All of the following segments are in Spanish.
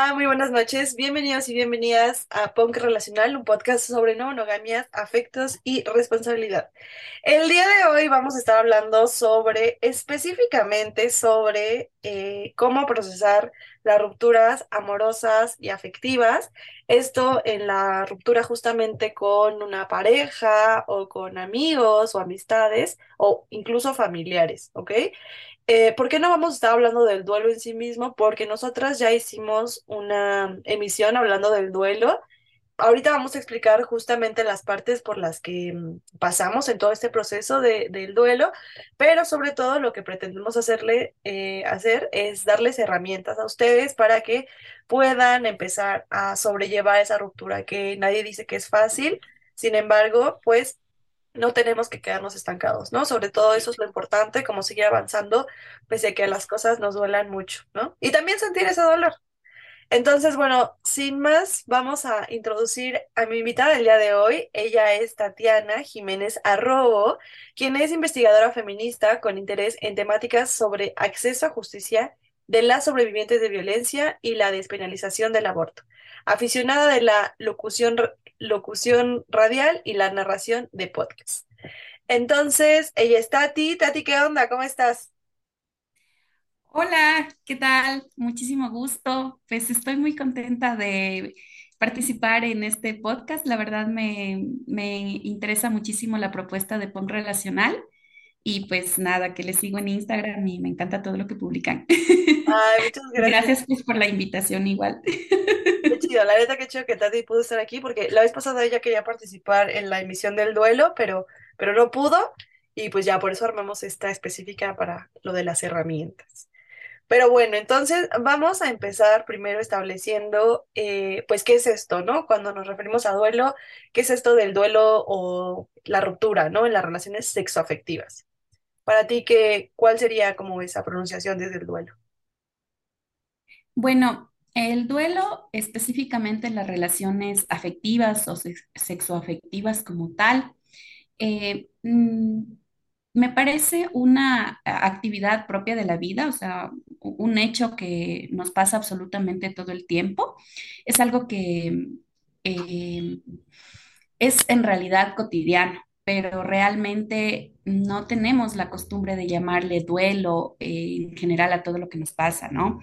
Hola, muy buenas noches. Bienvenidos y bienvenidas a Punk Relacional, un podcast sobre no monogamias, afectos y responsabilidad. El día de hoy vamos a estar hablando sobre, específicamente sobre eh, cómo procesar las rupturas amorosas y afectivas. Esto en la ruptura justamente con una pareja o con amigos o amistades o incluso familiares, ¿ok? Eh, ¿por qué no vamos a estar hablando del duelo en sí mismo? Porque nosotras ya hicimos una emisión hablando del duelo. Ahorita vamos a explicar justamente las partes por las que mm, pasamos en todo este proceso de, del duelo, pero sobre todo lo que pretendemos hacerle, eh, hacer es darles herramientas a ustedes para que puedan empezar a sobrellevar esa ruptura, que nadie dice que es fácil, sin embargo, pues no tenemos que quedarnos estancados, ¿no? Sobre todo eso es lo importante, como seguir avanzando, pese a que las cosas nos duelan mucho, ¿no? Y también sentir ese dolor. Entonces, bueno, sin más, vamos a introducir a mi invitada del día de hoy. Ella es Tatiana Jiménez Arrobo, quien es investigadora feminista con interés en temáticas sobre acceso a justicia de las sobrevivientes de violencia y la despenalización del aborto. Aficionada de la locución locución radial y la narración de podcast. Entonces, ella es Tati. Tati, ¿qué onda? ¿Cómo estás? Hola, ¿qué tal? Muchísimo gusto. Pues estoy muy contenta de participar en este podcast. La verdad me, me interesa muchísimo la propuesta de PON Relacional y pues nada, que les sigo en Instagram y me encanta todo lo que publican. Ay, muchas gracias. Gracias pues por la invitación igual. Qué chido, la neta que chido que Tati pudo estar aquí porque la vez pasada ella quería participar en la emisión del duelo, pero, pero no pudo y pues ya por eso armamos esta específica para lo de las herramientas. Pero bueno, entonces vamos a empezar primero estableciendo, eh, pues, ¿qué es esto, no? Cuando nos referimos a duelo, ¿qué es esto del duelo o la ruptura, ¿no? En las relaciones sexoafectivas. Para ti, ¿qué, cuál sería como esa pronunciación desde el duelo? Bueno, el duelo específicamente en las relaciones afectivas o sex- sexoafectivas como tal, eh, mm, me parece una actividad propia de la vida, o sea, un hecho que nos pasa absolutamente todo el tiempo. Es algo que eh, es en realidad cotidiano, pero realmente no tenemos la costumbre de llamarle duelo eh, en general a todo lo que nos pasa, ¿no?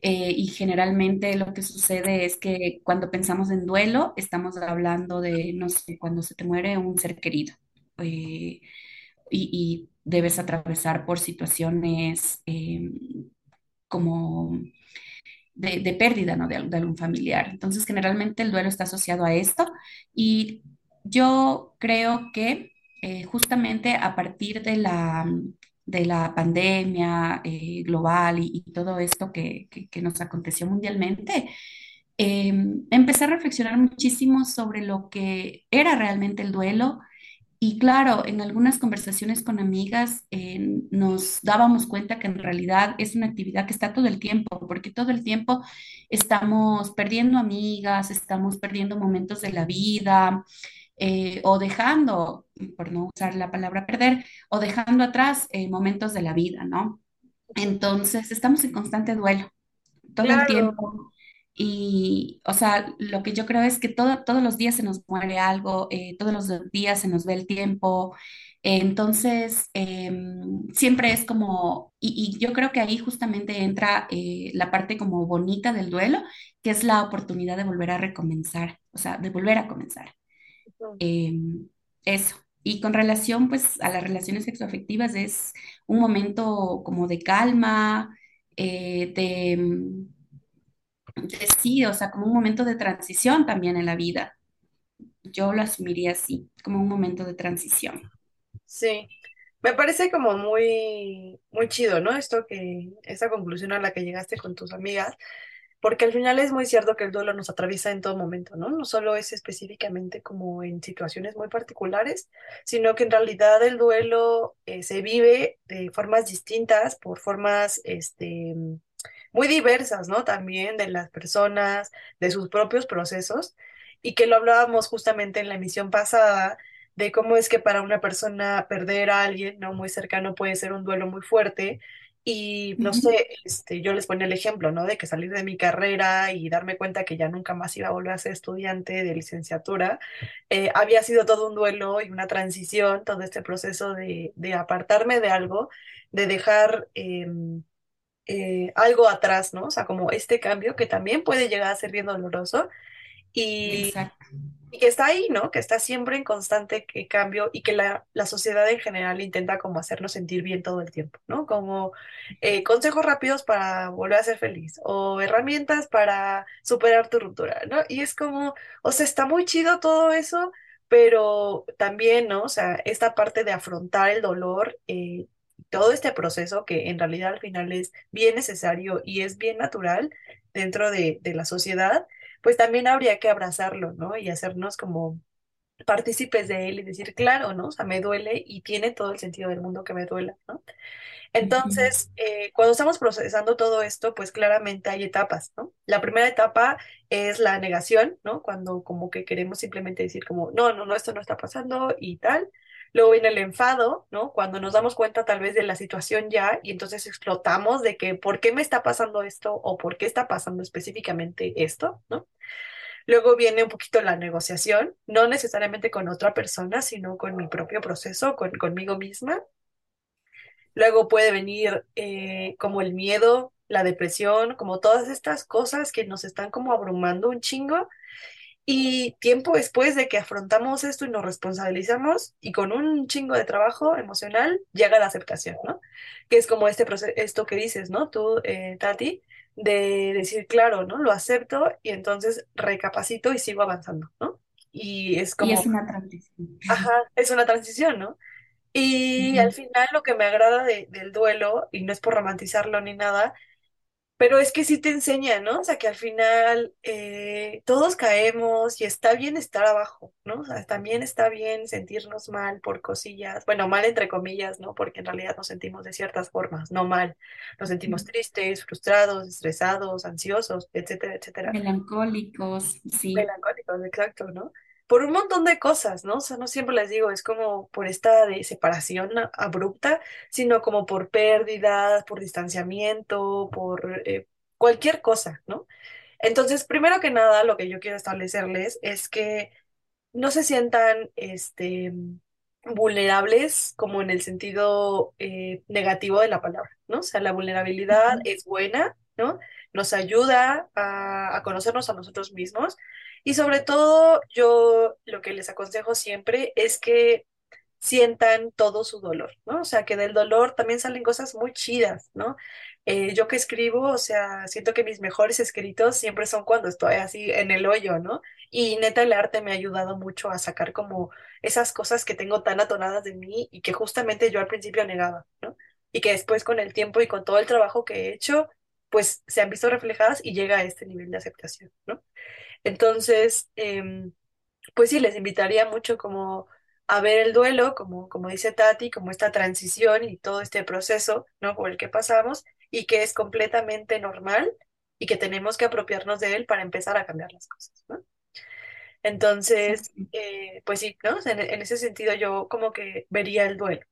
Eh, y generalmente lo que sucede es que cuando pensamos en duelo, estamos hablando de, no sé, cuando se te muere un ser querido eh, y, debes atravesar por situaciones como de, de pérdida, ¿no? De, de algún familiar. Entonces, generalmente el duelo está asociado a esto y yo creo que eh, justamente a partir de la, de la pandemia eh, global y, todo esto que, que- nos aconteció mundialmente, eh, empecé a reflexionar muchísimo sobre lo que era realmente el duelo. Y claro, en algunas conversaciones con amigas eh, nos dábamos cuenta que en realidad es una actividad que está todo el tiempo, porque todo el tiempo estamos perdiendo amigas, estamos perdiendo momentos de la vida, eh, o dejando, por no usar la palabra perder, o dejando atrás eh, momentos de la vida, ¿no? Entonces, estamos en constante duelo todo el tiempo. Y, o sea, lo que yo creo es que todo, todos los días se nos muere algo, eh, todos los días se nos ve el tiempo. Entonces, em, siempre es como, y, y yo creo que ahí justamente entra la parte como bonita del duelo, que es la oportunidad de volver a recomenzar, o sea, de volver a comenzar. Em, eso. Y con relación, pues, a las relaciones sexoafectivas es un momento como de calma, eh, de, de sí, o sea, como un momento de transición también en la vida. Yo lo asumiría así, como un momento de transición. sí. Me parece como muy, muy chido, ¿no? Esto que, esa conclusión a la que llegaste con tus amigas, porque al final es muy cierto que el duelo nos atraviesa en todo momento, ¿no? No solo es específicamente como en situaciones muy particulares, sino que en realidad el duelo eh, se vive de formas distintas, por formas, este, muy diversas, ¿no? También de las personas, de sus propios procesos, y que lo hablábamos justamente en la emisión pasada, de cómo es que para una persona perder a alguien, ¿no? Muy cercano puede ser un duelo muy fuerte, Y no sé, este, yo les ponía el ejemplo, ¿no? De que salir de mi carrera y darme cuenta que ya nunca más iba a volver a ser estudiante de licenciatura, eh, había sido todo un duelo y una transición, todo este proceso de, de apartarme de algo, de dejar em, eh, algo atrás, ¿no? O sea, como este cambio que también puede llegar a ser bien doloroso Exacto. Y que está ahí, ¿no? Que está siempre en constante que- cambio y que la, la sociedad en general intenta como hacernos sentir bien todo el tiempo, ¿no? Como eh, consejos rápidos para volver a ser feliz o herramientas para superar tu ruptura, ¿no? Y es como, o sea, está muy chido todo eso, pero también, ¿no? O sea, esta parte de afrontar el dolor, eh, todo este proceso que en realidad al final es bien necesario y es bien natural dentro de de la sociedad pues también habría que abrazarlo, ¿no? Y hacernos como partícipes de él y decir, claro, ¿no? O sea, me duele y tiene todo el sentido del mundo que me duela, ¿no? Entonces, eh, cuando estamos procesando todo esto, pues claramente hay etapas, ¿no? La primera etapa es la negación, ¿no? Cuando como que queremos simplemente decir como, no, no, no, esto no está pasando y tal. Luego viene el enfado, ¿no? Cuando nos damos cuenta tal vez de la situación ya y entonces explotamos de que, ¿por qué me está pasando esto o por qué está pasando específicamente esto, ¿no? Luego viene un poquito la negociación, no necesariamente con otra persona, sino con mi propio proceso, con, conmigo misma. Luego puede venir eh, como el miedo, la depresión, como todas estas cosas que nos están como abrumando un chingo. Y tiempo después de que afrontamos esto y nos responsabilizamos y con un chingo de trabajo emocional, llega la aceptación, ¿no? Que es como este proceso, esto que dices, ¿no? Tú, eh, Tati, de decir, claro, ¿no? Lo acepto y entonces recapacito y sigo avanzando, ¿no? Y es Y como, es una transición. ajá, es una transición, ¿no? Y al final lo que me agrada de- del duelo, y no es por romantizarlo ni nada, pero es que sí te enseña, ¿no? O sea, que al final eh, todos caemos y está bien estar abajo, ¿no? O sea, también está bien sentirnos mal por cosillas, bueno, mal entre comillas, ¿no? Porque en realidad nos sentimos de ciertas formas, no mal. Nos sentimos tristes, frustrados, estresados, ansiosos, etcétera, etcétera. Melancólicos, sí. Melancólicos, exacto, ¿no? Por un montón de cosas, ¿no? O sea, no siempre les digo, es como por esta de separación abrupta, sino como por pérdidas, por distanciamiento, por eh, cualquier cosa, ¿no? Entonces, primero que nada, lo que yo quiero establecerles es que no se sientan, este, vulnerables como en el sentido eh, negativo de la palabra, ¿no? O sea, la vulnerabilidad Ujú. es buena, ¿no? Nos ayuda a, conocernos a nosotros mismos y sobre todo yo lo que les aconsejo siempre es que sientan todo su dolor, ¿no? O sea, que del dolor también salen cosas muy chidas, ¿no? Eh, yo que escribo, o sea, siento que mis mejores escritos siempre son cuando estoy así en el hoyo, ¿no? Y neta, el arte me ha ayudado mucho a sacar como esas cosas que tengo tan atonadas de mí y que justamente yo al principio negaba, ¿no? Y que después con el tiempo y con todo el trabajo que he hecho, pues se han visto reflejadas y llega a este nivel de aceptación, ¿no? Entonces, em, pues sí, les invitaría mucho como a ver el duelo, como, como dice Tati, como esta transición y todo este proceso, ¿no? Por el que pasamos y que es completamente normal y que tenemos que apropiarnos de él para empezar a cambiar las cosas, ¿no? Entonces, eh, pues sí, ¿no? En ese sentido yo como que vería el duelo.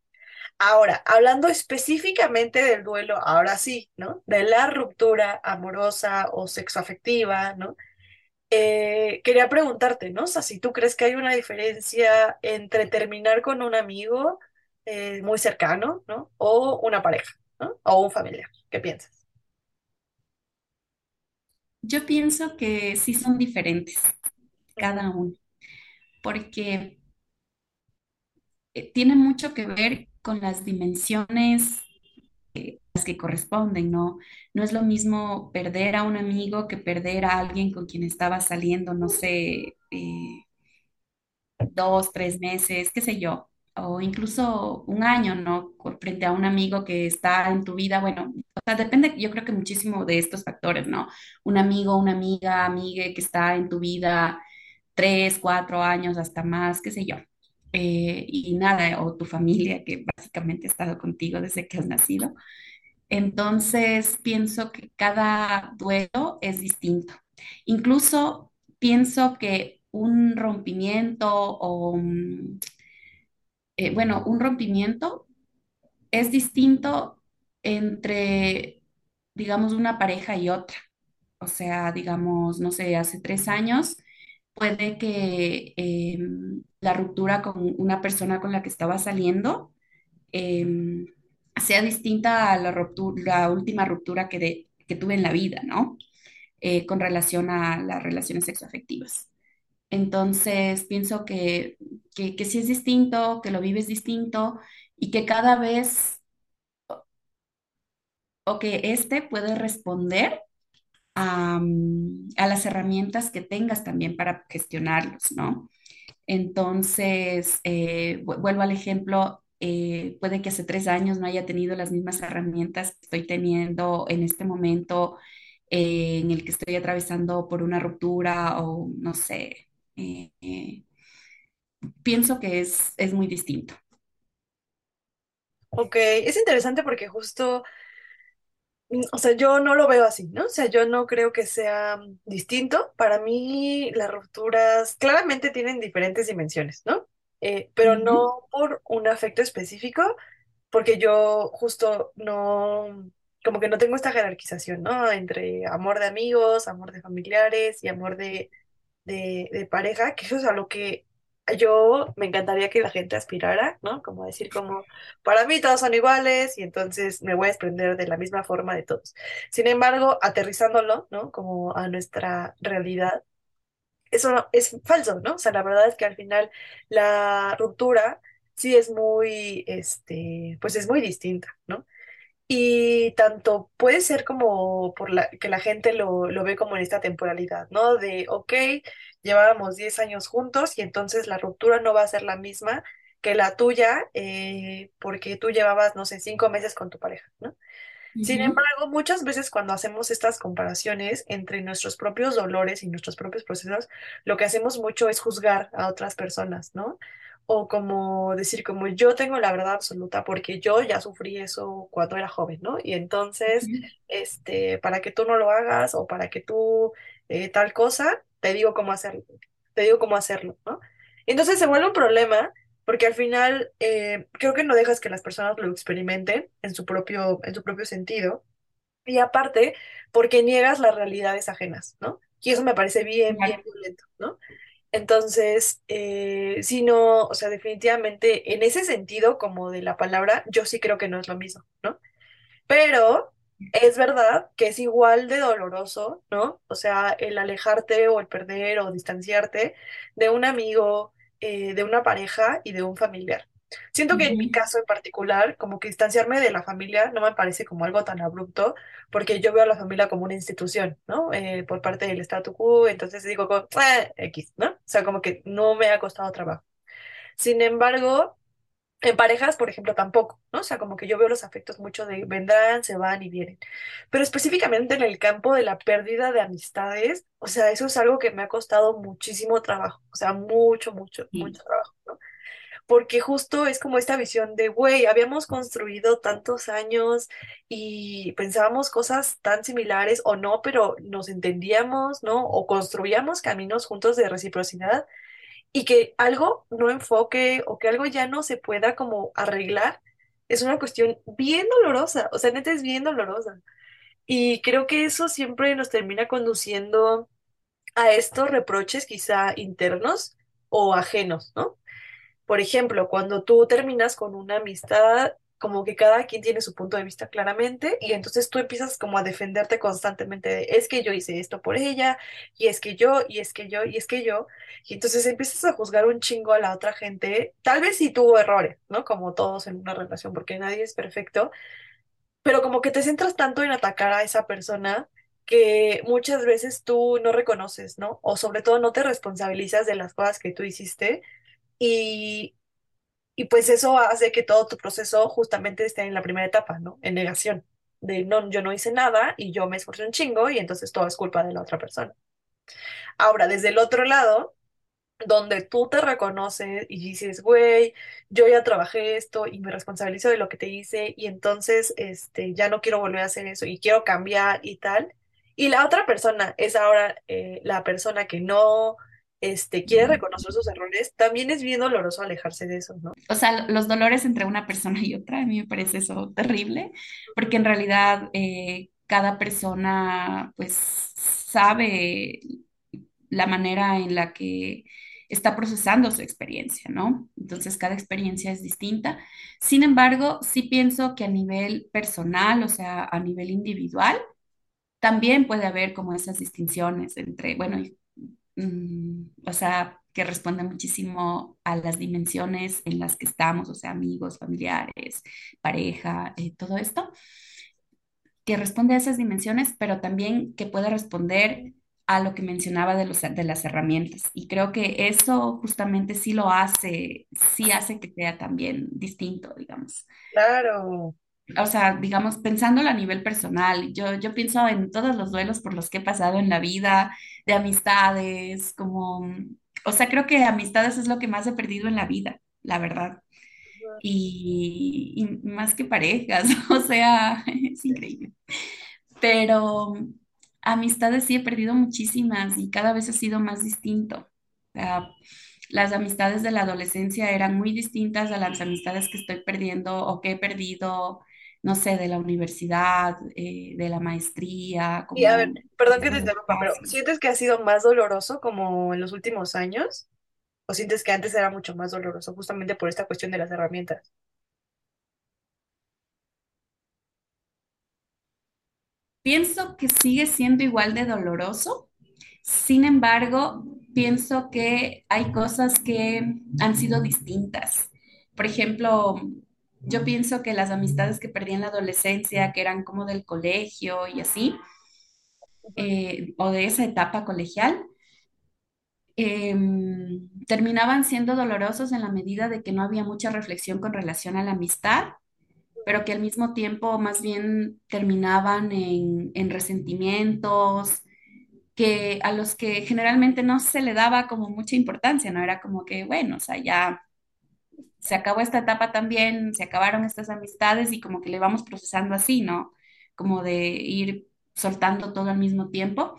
Ahora, hablando específicamente del duelo, ahora sí, ¿no? De la ruptura amorosa o sexoafectiva, ¿no? Eh, quería preguntarte, ¿no? O sea, si tú crees que hay una diferencia entre terminar con un amigo eh, muy cercano, ¿no? O una pareja, ¿no? O un familiar. ¿Qué piensas? Yo pienso que sí son diferentes cada uno, porque eh, tiene mucho que ver con las dimensiones las que corresponden, ¿no? No es lo mismo perder a un amigo que perder a alguien con quien estaba saliendo, no sé, eh, dos, tres meses, qué sé yo, o incluso un año, ¿no? Frente a un amigo que está en tu vida, bueno, o sea, depende, yo creo que muchísimo de estos factores, ¿no? Un amigo, una amiga, amigue que está en tu vida tres, cuatro años, hasta más, qué sé yo. Eh, y nada, o tu familia que básicamente ha estado contigo desde que has nacido. Entonces, pienso que cada duelo es distinto. Incluso pienso que un rompimiento o, eh, bueno, un rompimiento es distinto entre, digamos, una pareja y otra. O sea, digamos, no sé, hace tres años puede que em, la ruptura con una persona con la que estaba saliendo em, sea distinta a la ruptura, la última ruptura que, tuve en la vida, ¿no? Eh, con relación a las relaciones sexoafectivas. Entonces, pienso que, que, que sí es distinto, que lo vives distinto y que cada vez, o que este puede responder a, las herramientas que tengas también para gestionarlos, ¿no? Entonces, eh, vu- vuelvo al ejemplo, eh, puede que hace tres años no haya tenido las mismas herramientas que estoy teniendo en este momento eh, en el que estoy atravesando por una ruptura o no sé. pienso que es, es muy distinto. Ok, es interesante porque justo, o sea, yo no lo veo así, ¿no? O sea, yo no creo que sea mm, distinto. Para mí, las rupturas claramente tienen diferentes dimensiones, ¿no? Eh, pero no por un afecto específico, porque yo justo no, como que no tengo esta jerarquización, ¿no? Entre amor de amigos, amor de familiares y amor de de, de pareja, que eso es a lo que yo me encantaría que la gente aspirara, ¿no? Como decir como, para mí todos son iguales y entonces me voy a desprender de la misma forma de todos. Sin embargo, aterrizándolo, ¿no? Como a nuestra realidad, eso no- es falso, ¿no? O sea, la verdad es que al final la ruptura sí es muy, este, pues es muy distinta, ¿no? Y tanto puede ser como por la, que la gente lo, lo ve como en esta temporalidad, ¿no? De, ok, llevábamos 10 años juntos y entonces la ruptura no va a ser la misma que la tuya eh, porque tú llevabas, no sé, cinco meses con tu pareja, ¿no? Sin embargo, muchas veces cuando hacemos estas comparaciones entre nuestros propios dolores y nuestros propios procesos, lo que hacemos mucho es juzgar a otras personas, ¿no? O como decir, como yo tengo la verdad absoluta porque yo ya sufrí eso cuando era joven, ¿no? Y entonces, ujú, este, para que tú no lo hagas o para que tú eh, tal cosa, te digo cómo hacerlo, te digo cómo hacerlo, ¿no? Entonces se vuelve un problema porque al final eh, creo que no dejas que las personas lo experimenten en su propio, en su propio sentido. Y aparte, porque niegas las realidades ajenas, ¿no? Y eso me parece bien, bien violento, ¿no? Entonces, eh, sí, no, o sea, definitivamente en ese sentido, como de la palabra, yo sí creo que no es lo mismo, ¿no? Pero es verdad que es igual de doloroso, ¿no? O sea, el alejarte o el perder o distanciarte de un amigo, eh, de una pareja y de un familiar. Siento que en mi caso en particular, como que distanciarme de la familia no me parece como algo tan abrupto, porque yo veo a la familia como una institución, ¿no? Eh, por parte del statu quo, entonces digo, como, "Eh, X, ¿no? O sea, como que no me ha costado trabajo. Sin embargo, en parejas, por ejemplo, tampoco, ¿no? O sea, como que yo veo los afectos mucho de vendrán, se van y vienen. Pero específicamente en el campo de la pérdida de amistades, o sea, eso es algo que me ha costado muchísimo trabajo, o sea, mucho, mucho, sí, mucho trabajo, ¿no? Porque justo es como esta visión de, güey, habíamos construido tantos años y pensábamos cosas tan similares o no, pero nos entendíamos, ¿no? O construíamos caminos juntos de reciprocidad y que algo no enfoque o que algo ya no se pueda como arreglar, es una cuestión bien dolorosa, o sea, neta es bien dolorosa. Y creo que eso siempre nos termina conduciendo a estos reproches quizá internos o ajenos, ¿no? Por ejemplo, cuando tú terminas con una amistad, como que cada quien tiene su punto de vista claramente y entonces tú empiezas como a defenderte constantemente de, es que yo hice esto por ella, y es que yo, y es que yo, y es que yo, y entonces empiezas a juzgar un chingo a la otra gente, tal vez sí tuvo errores, ¿no? Como todos en una relación, porque nadie es perfecto, pero como que te centras tanto en atacar a esa persona que muchas veces tú no reconoces, ¿no? O sobre todo no te responsabilizas de las cosas que tú hiciste. Y, y pues eso hace que todo tu proceso justamente esté en la primera etapa, ¿no? En negación, de no, yo no hice nada y yo me esforcé un chingo y entonces todo es culpa de la otra persona. Ahora, desde el otro lado, donde tú te reconoces y dices, güey, yo ya trabajé esto y me responsabilizo de lo que te hice y entonces este, ya no quiero volver a hacer eso y quiero cambiar y tal. Y la otra persona es ahora eh, la persona que no este, quiere reconocer sus errores, también es bien doloroso alejarse de eso, ¿no? O sea, los dolores entre una persona y otra, a mí me parece eso terrible, porque en realidad eh, cada persona pues sabe la manera en la que está procesando su experiencia, ¿no? Entonces, cada experiencia es distinta. Sin embargo, sí pienso que a nivel personal, o sea, a nivel individual, también puede haber como esas distinciones entre, bueno, y, mm, o sea, que responde muchísimo a las dimensiones en las que estamos, o sea, amigos, familiares, pareja, eh, todo esto, que responde a esas dimensiones, pero también que puede responder a lo que mencionaba de, los, de las herramientas. Y creo que eso justamente sí lo hace, sí hace que sea también distinto, digamos. Claro. O sea, digamos, pensándolo a nivel personal, yo, yo pienso en todos los duelos por los que he pasado en la vida, de amistades, como, o sea, creo que amistades es lo que más he perdido en la vida, la verdad. Y, más que parejas, o sea, es increíble. Pero amistades sí he perdido muchísimas y cada vez ha sido más distinto. Las amistades de la adolescencia eran muy distintas a las amistades que estoy perdiendo o que he perdido, no sé, de la universidad, eh, de la maestría, Y a ver, como perdón que te interrumpa, pero. ¿sientes que ha sido más doloroso como en los últimos años? ¿O sientes que antes era mucho más doloroso justamente por esta cuestión de las herramientas? Pienso que sigue siendo igual de doloroso, sin embargo, pienso que hay cosas que han sido distintas. Por ejemplo, yo pienso que las amistades que perdí en la adolescencia, que eran como del colegio y así, eh, o de esa etapa colegial, eh, terminaban siendo dolorosos en la medida de que no había mucha reflexión con relación a la amistad, pero que al mismo tiempo más bien terminaban en, en resentimientos, que a los que generalmente no se le daba como mucha importancia, ¿no? Era como que, bueno, o sea, ya se acabó esta etapa también, se acabaron estas amistades y como que le vamos procesando así, ¿no? Como de ir soltando todo al mismo tiempo,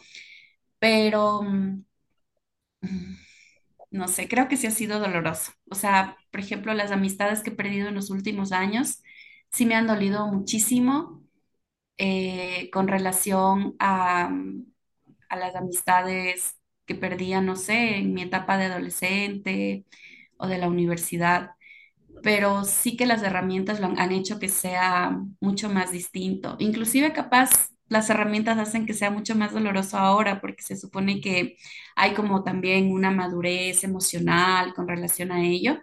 pero mm, no sé, creo que sí ha sido doloroso. O sea, por ejemplo, las amistades que he perdido en los últimos años sí me han dolido muchísimo eh, con relación a, a las amistades que perdía, no sé, en mi etapa de adolescente o de la universidad pero sí que las herramientas lo han, han hecho que sea mucho más distinto. Inclusive capaz las herramientas hacen que sea mucho más doloroso ahora porque se supone que hay como también una madurez emocional con relación a ello,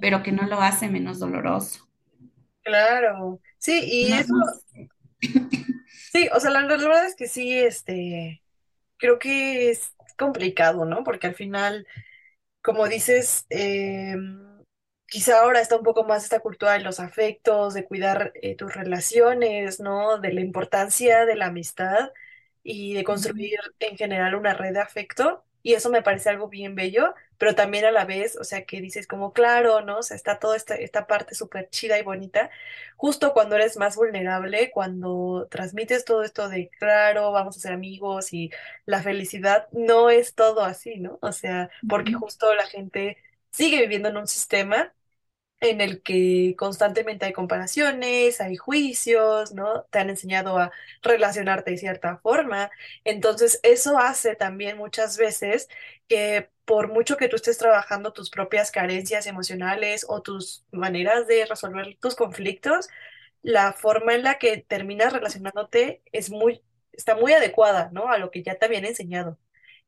pero que no lo hace menos doloroso. Claro. Sí, y No, eso, no sí, o sea, la, la verdad es que sí, este, creo que es complicado, ¿no? Porque al final como dices, eh, quizá ahora está un poco más esta cultura de los afectos, de cuidar eh, tus relaciones, ¿no? De la importancia de la amistad y de construir en general una red de afecto. Y eso me parece algo bien bello, pero también a la vez, o sea, que dices como, claro, ¿no? O sea, está toda esta, esta parte súper chida y bonita, justo cuando eres más vulnerable, cuando transmites todo esto de, claro, vamos a ser amigos y la felicidad no es todo así, ¿no? O sea, porque justo la gente sigue viviendo en un sistema en el que constantemente hay comparaciones, hay juicios, ¿no? Te han enseñado a relacionarte de cierta forma. Entonces, eso hace también muchas veces que por mucho que tú estés trabajando tus propias carencias emocionales o tus maneras de resolver tus conflictos, la forma en la que terminas relacionándote es muy, está muy adecuada, ¿no? A lo que ya te habían enseñado.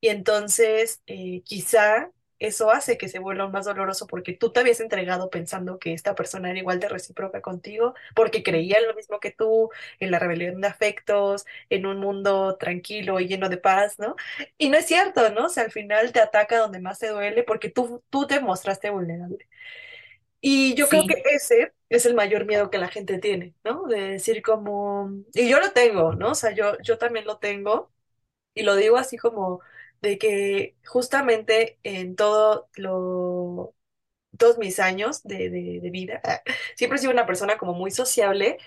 Y entonces, eh, quizá eso hace que se vuelva más doloroso porque tú te habías entregado pensando que esta persona era igual de recíproca contigo, porque creía en lo mismo que tú, en la rebelión de afectos, en un mundo tranquilo y lleno de paz, ¿no? Y no es cierto, ¿no? O sea, al final te ataca donde más te duele porque tú, tú te mostraste vulnerable. Y yo creo que ese es el mayor miedo que la gente tiene, ¿no? De decir como, y yo lo tengo, ¿no? O sea, yo, yo también lo tengo, y lo digo así como de que justamente en todo lo, todos mis años de, de, de vida, siempre he sido una persona como muy sociable,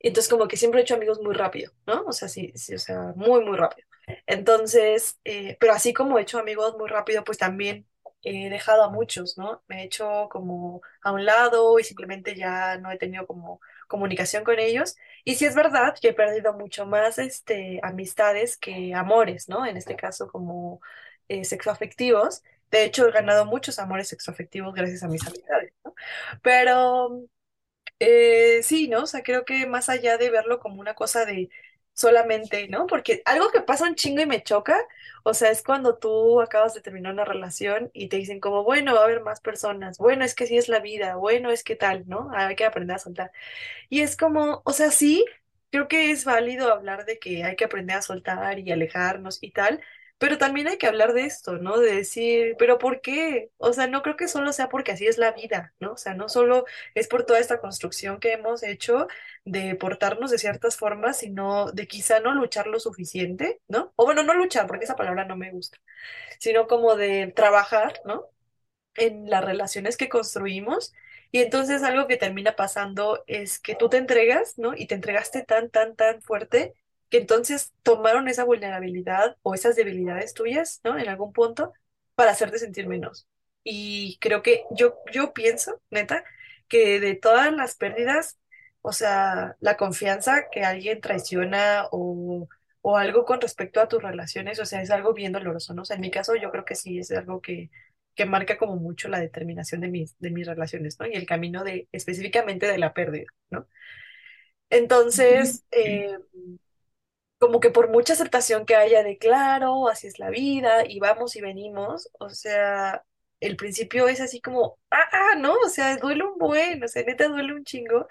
entonces como que siempre he hecho amigos muy rápido, ¿no? O sea, sí, sí, o sea, muy, muy rápido. Entonces, eh, pero así como he hecho amigos muy rápido, pues también he dejado a muchos, ¿no? Me he hecho como a un lado y simplemente ya no he tenido como comunicación con ellos. Y sí es verdad que he perdido mucho más este, amistades que amores, ¿no? En este caso como eh, sexoafectivos. De hecho, he ganado muchos amores sexoafectivos gracias a mis amistades, ¿no? Pero eh, sí, ¿no? O sea, creo que más allá de verlo como una cosa de solamente, ¿no? Porque algo que pasa un chingo y me choca, o sea, es cuando tú acabas de terminar una relación y te dicen como, bueno, va a haber más personas, bueno, es que sí es la vida, bueno, es que tal, ¿no? Hay que aprender a soltar. Y es como, o sea, sí, creo que es válido hablar de que hay que aprender a soltar y alejarnos y tal, pero también hay que hablar de esto, ¿no? De decir, pero ¿por qué? O sea, no creo que solo sea porque así es la vida, ¿no? O sea, no solo es por toda esta construcción que hemos hecho de portarnos de ciertas formas, sino de quizá no luchar lo suficiente, ¿no? O bueno, no luchar, porque esa palabra no me gusta, sino como de trabajar, ¿no? en las relaciones que construimos. Y entonces algo que termina pasando es que tú te entregas, ¿no? Y te entregaste tan, tan, tan fuerte que entonces tomaron esa vulnerabilidad o esas debilidades tuyas, ¿no? En algún punto para hacerte sentir menos. Y creo que yo, yo pienso, neta, que de todas las pérdidas, o sea, la confianza que alguien traiciona o, o algo con respecto a tus relaciones, o sea, es algo bien doloroso, ¿no? O sea, en mi caso yo creo que sí es algo que que marca como mucho la determinación de mis, de mis relaciones, ¿no? Y el camino de, específicamente de la pérdida, ¿no? Entonces, eh, como que por mucha aceptación que haya de claro, así es la vida, y vamos y venimos, o sea, el principio es así como, ah, ah, ¿no? O sea, duele un buen, o sea, neta duele un chingo,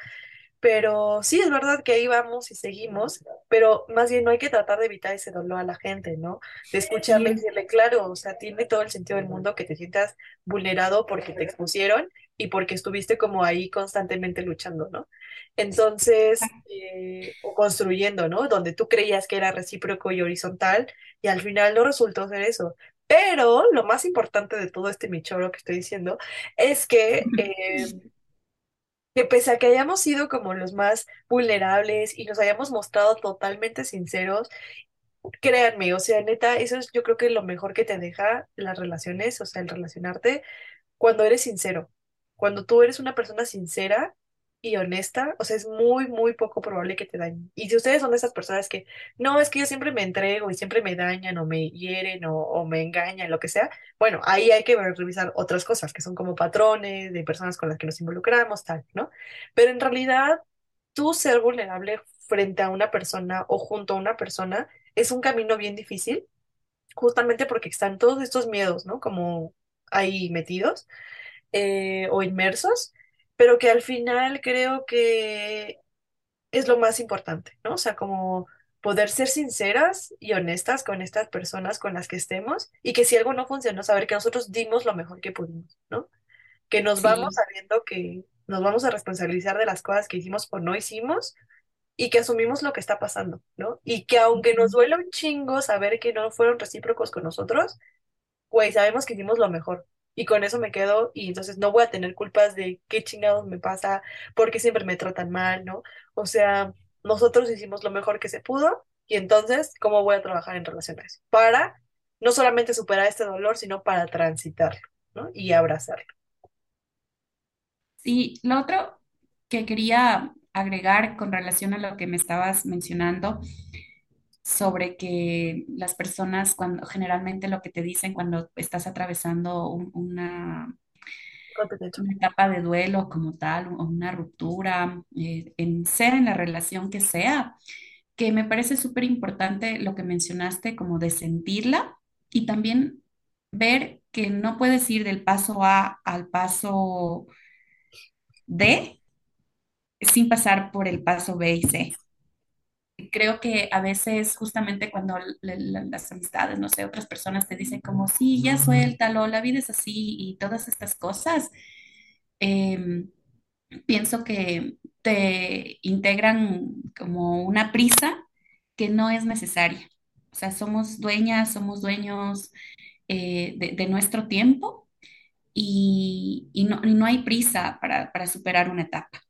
pero sí es verdad que ahí vamos y seguimos, pero más bien no hay que tratar de evitar ese dolor a la gente, ¿no? De escucharle y decirle, claro, o sea, tiene todo el sentido del mundo que te sientas vulnerado porque te expusieron y porque estuviste como ahí constantemente luchando, ¿no? Entonces, eh, o construyendo, ¿no? Donde tú creías que era recíproco y horizontal y al final no resultó ser eso. Pero lo más importante de todo este michoro que estoy diciendo es que eh, que pese a que hayamos sido como los más vulnerables y nos hayamos mostrado totalmente sinceros, créanme, o sea, neta, eso es yo creo que lo mejor que te deja las relaciones, o sea, el relacionarte cuando eres sincero. Cuando tú eres una persona sincera y honesta, o sea, es muy, muy poco probable que te dañen. Y si ustedes son de esas personas que, no, es que yo siempre me entrego y siempre me dañan o me hieren o, o me engañan, lo que sea, bueno, ahí hay que revisar otras cosas que son como patrones de personas con las que nos involucramos, tal, ¿no? Pero en realidad, tú ser vulnerable frente a una persona o junto a una persona es un camino bien difícil, justamente porque están todos estos miedos, ¿no? Como ahí metidos eh, o inmersos, pero que al final creo que es lo más importante, ¿no? O sea, como poder ser sinceras y honestas con estas personas con las que estemos y que si algo no funcionó, saber que nosotros dimos lo mejor que pudimos, ¿no? Que nos vamos sí. sabiendo que nos vamos a responsabilizar de las cosas que hicimos o no hicimos y que asumimos lo que está pasando, ¿no? Y que aunque nos duela un chingo saber que no fueron recíprocos con nosotros, güey, sabemos que hicimos lo mejor. Y con eso me quedo y entonces no voy a tener culpas de qué chingados me pasa, porque siempre me tratan mal, ¿no? O sea, nosotros hicimos lo mejor que se pudo y entonces, ¿cómo voy a trabajar en relaciones? Para no solamente superar este dolor, sino para transitarlo, ¿no? Y abrazarlo. Sí, lo otro que quería agregar con relación a lo que me estabas mencionando sobre que las personas cuando generalmente lo que te dicen cuando estás atravesando un- una, etapa de duelo como tal o una ruptura, eh, en sea en la relación que sea, que me parece súper importante lo que mencionaste como de sentirla y también ver que no puedes ir del paso A al paso D sin pasar por el paso B y C. Creo que a veces justamente cuando le- le- las amistades, no sé, otras personas te dicen como, sí, ya suéltalo, la vida es así y todas estas cosas, em, pienso que te integran como una prisa que no es necesaria. O sea, somos dueñas, somos dueños eh, de, de nuestro tiempo y, y no, y no hay prisa para, para superar una etapa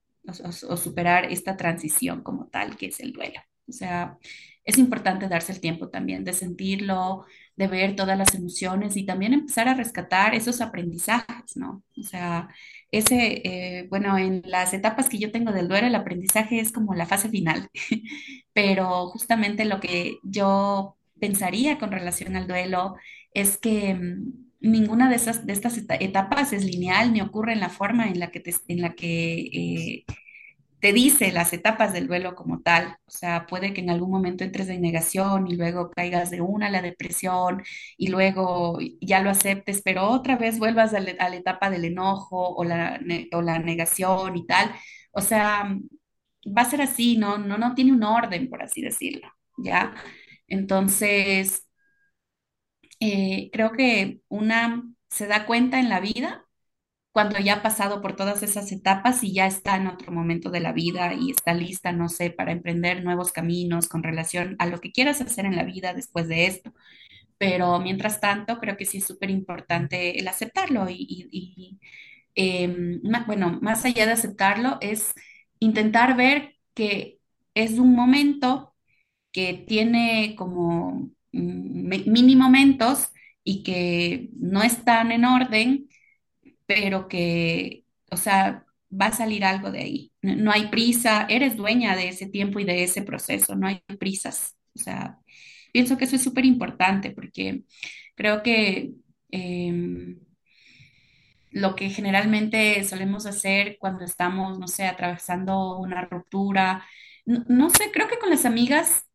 o superar esta transición como tal que es el duelo. O sea, es importante darse el tiempo también de sentirlo, de ver todas las emociones y también empezar a rescatar esos aprendizajes, ¿no? O sea, ese, eh, bueno, en las etapas que yo tengo del duelo, el aprendizaje es como la fase final, pero justamente lo que yo pensaría con relación al duelo es que mm, ninguna de esas de estas eta- etapas es lineal ni ocurre en la forma en la que te- en la que eh, te dice las etapas del duelo como tal. O sea, puede que en algún momento entres en negación y luego caigas de una a la depresión y luego ya lo aceptes, pero otra vez vuelvas a, la etapa del enojo o la, o la negación y tal. O sea, va a ser así, ¿no? No, no tiene un orden, por así decirlo, ¿ya? Entonces, eh, creo que una se da cuenta en la vida cuando ya ha pasado por todas esas etapas y ya está en otro momento de la vida y está lista, no sé, para emprender nuevos caminos con relación a lo que quieras hacer en la vida después de esto. Pero mientras tanto, creo que sí es súper importante el aceptarlo y, ma- bueno, más allá de aceptarlo, es intentar ver que es un momento que tiene como mm, mi- mini momentos y que no están en orden pero que, o sea, va a salir algo de ahí. No, hay prisa, eres dueña de ese tiempo y de ese proceso, no hay prisas. O sea, pienso que eso es súper importante porque creo que em, lo que generalmente solemos hacer cuando estamos, no sé, atravesando una ruptura, no, no sé, creo que con las amigas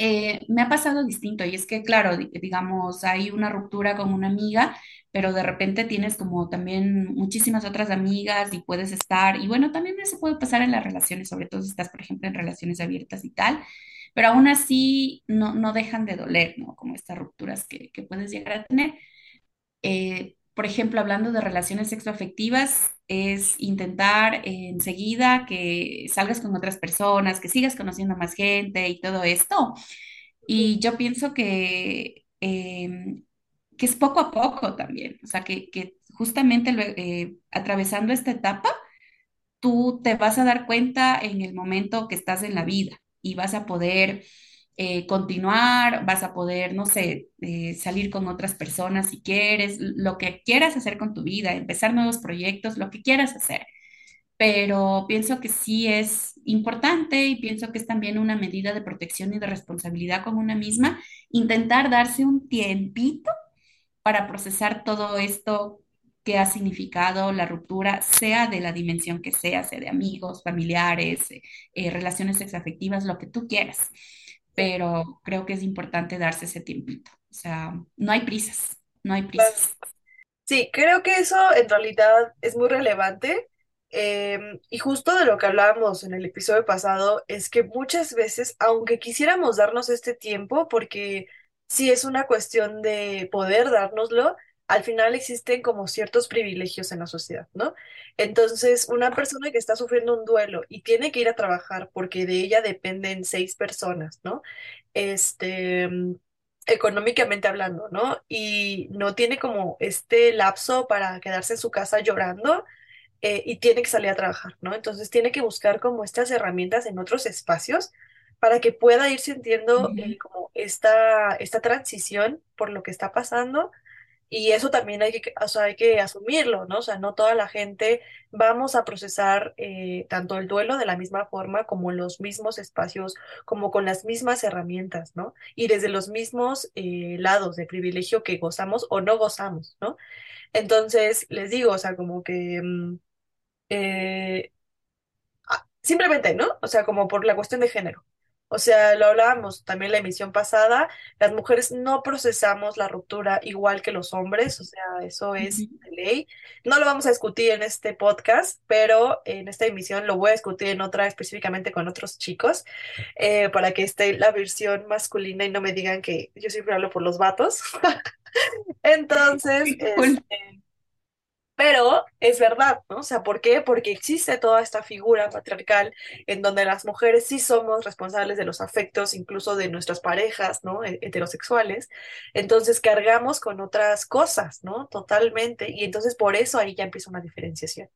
eh, me ha pasado distinto y es que, claro, di- digamos, hay una ruptura con una amiga, pero de repente tienes como también muchísimas otras amigas y puedes estar, y bueno, también eso puede pasar en las relaciones, sobre todo si estás, por ejemplo, en relaciones abiertas y tal, pero aún así no, no dejan de doler, ¿no? Como estas rupturas que, que puedes llegar a tener. Eh, por ejemplo, hablando de relaciones sexoafectivas, es intentar enseguida que salgas con otras personas, que sigas conociendo más gente y todo esto. Y yo pienso que, em, que es poco a poco también, o sea, que, justamente eh, atravesando esta etapa, tú te vas a dar cuenta en el momento que estás en la vida y vas a poder eh, continuar, vas a poder, no sé, eh, salir con otras personas si quieres, lo que quieras hacer con tu vida, empezar nuevos proyectos, lo que quieras hacer pero pienso que sí es importante y pienso que es también una medida de protección y de responsabilidad con una misma, intentar darse un tiempito para procesar todo esto que ha significado la ruptura, sea de la dimensión que sea, sea de amigos, familiares, eh, relaciones sexoafectivas, lo que tú quieras. Pero creo que es importante darse ese tiempito. O sea, no hay prisas, no hay prisas. Sí, creo que eso en realidad es muy relevante. em, y justo de lo que hablábamos en el episodio pasado es que muchas veces, aunque quisiéramos darnos este tiempo, porque sí es una cuestión de poder dárnoslo, al final existen como ciertos privilegios en la sociedad, ¿no? Entonces, una persona que está sufriendo un duelo y tiene que ir a trabajar porque de ella dependen seis personas, ¿no? este, económicamente hablando, ¿no? Y no tiene como este lapso para quedarse en su casa llorando eh, y tiene que salir a trabajar, ¿no? Entonces tiene que buscar como estas herramientas en otros espacios para que pueda ir sintiendo eh, como esta, esta transición por lo que está pasando y eso también hay que, o sea, hay que asumirlo, ¿no? O sea, no toda la gente vamos a procesar eh, tanto el duelo de la misma forma como los mismos espacios, como con las mismas herramientas, ¿no? Y desde los mismos eh, lados de privilegio que gozamos o no gozamos, ¿no? Entonces, les digo, o sea, como que mm, eh, ah, simplemente, ¿no? O sea, como por la cuestión de género. O sea, lo hablábamos también la emisión pasada, las mujeres no procesamos la ruptura igual que los hombres, o sea, eso es de ley. No lo vamos a discutir en este podcast, pero en esta emisión lo voy a discutir en otra específicamente con otros chicos, eh, para que esté la versión masculina y no me digan que yo siempre hablo por los vatos. Entonces, este, pero es verdad, ¿no? O sea, ¿por qué? Porque existe toda esta figura patriarcal en donde las mujeres sí somos responsables de los afectos, incluso de nuestras parejas, ¿no? He- Heterosexuales. Entonces cargamos con otras cosas, ¿no? Totalmente. Y entonces por eso ahí ya empieza una diferenciación.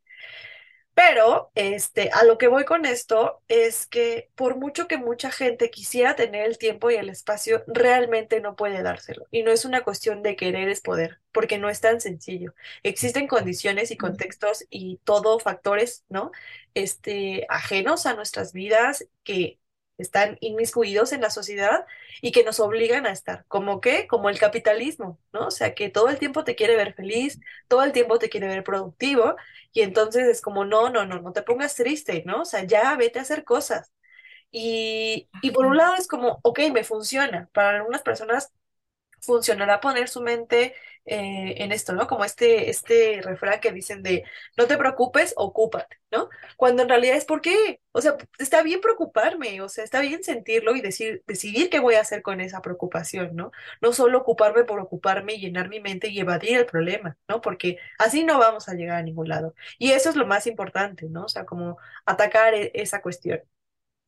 Pero, este, a lo que voy con esto es que por mucho que mucha gente quisiera tener el tiempo y el espacio, realmente no puede dárselo. Y no es una cuestión de querer es poder, porque no es tan sencillo. Existen condiciones y contextos y todo factores, ¿no? Este, ajenos a nuestras vidas que están inmiscuidos en la sociedad y que nos obligan a estar. ¿Como qué? Como el capitalismo, ¿no? O sea, que todo el tiempo te quiere ver feliz, todo el tiempo te quiere ver productivo y entonces es como, no, no, no, no te pongas triste, ¿no? O sea, ya vete a hacer cosas. Y, y por un lado es como, ok, me funciona. Para algunas personas funcionará poner su mente eh, en esto, ¿no? Como este, este refrán que dicen de no te preocupes, ocúpate, ¿no? Cuando en realidad es por qué, o sea, está bien preocuparme, o sea, está bien sentirlo y decir, decidir qué voy a hacer con esa preocupación, ¿no? No solo ocuparme por ocuparme y llenar mi mente y evadir el problema, ¿no? Porque así no vamos a llegar a ningún lado. Y eso es lo más importante, ¿no? O sea, como atacar e- esa cuestión.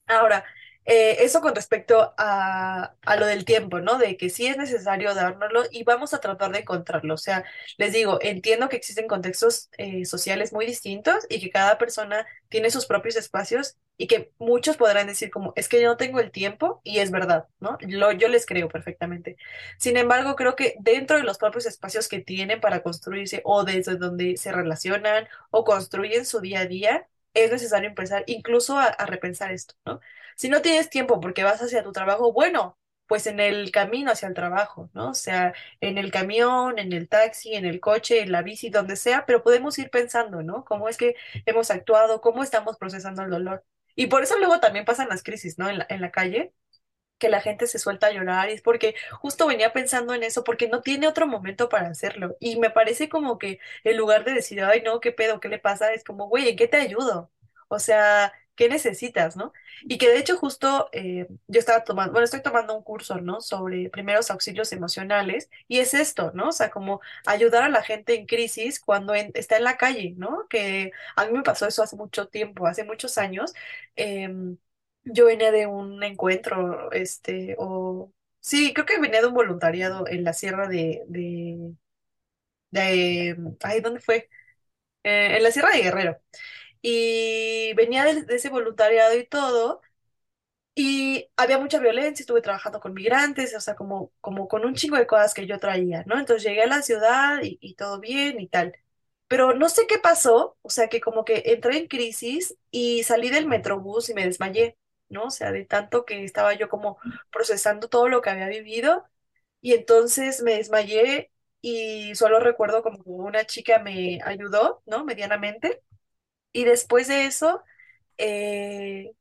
Ahora, eh, eso con respecto a, a lo del tiempo, ¿no? De que sí es necesario dárnoslo y vamos a tratar de encontrarlo. O sea, les digo, entiendo que existen contextos eh, sociales muy distintos y que cada persona tiene sus propios espacios y que muchos podrán decir como, es que yo no tengo el tiempo y es verdad, ¿no? Lo, yo les creo perfectamente. Sin embargo, creo que dentro de los propios espacios que tienen para construirse o desde donde se relacionan o construyen su día a día, es necesario empezar incluso a, a repensar esto, ¿no? Si no tienes tiempo porque vas hacia tu trabajo, bueno, pues en el camino hacia el trabajo, ¿no? O sea, en el camión, en el taxi, en el coche, en la bici, donde sea, pero podemos ir pensando, ¿no? Cómo es que hemos actuado, cómo estamos procesando el dolor. Y por eso luego también pasan las crisis, ¿no? En la, en la calle, que la gente se suelta a llorar y es porque justo venía pensando en eso, porque no tiene otro momento para hacerlo. Y me parece como que en lugar de decir, ay, no, qué pedo, qué le pasa, es como, güey, ¿en qué te ayudo? O sea, ¿qué necesitas, no? Y que de hecho justo eh, yo estaba tomando, bueno, estoy tomando un curso, ¿no? Sobre primeros auxilios emocionales y es esto, ¿no? O sea, como ayudar a la gente en crisis cuando está en la calle, ¿no? Que a mí me pasó eso hace mucho tiempo, hace muchos años. em, yo venía de un encuentro, este, o sí, creo que venía de un voluntariado en la sierra de, de, de, ay, ¿dónde fue? Eh, en la sierra de Guerrero. Y venía de, de ese voluntariado y todo, y había mucha violencia, estuve trabajando con migrantes, o sea, como, como con un chingo de cosas que yo traía, ¿no? Entonces llegué a la ciudad y, y todo bien y tal. Pero no sé qué pasó, o sea, que como que entré en crisis y salí del metrobús y me desmayé, ¿no? O sea, de tanto que estaba yo como procesando todo lo que había vivido y entonces me desmayé y solo recuerdo como una chica me ayudó, ¿no? Medianamente. Y después de eso, eh,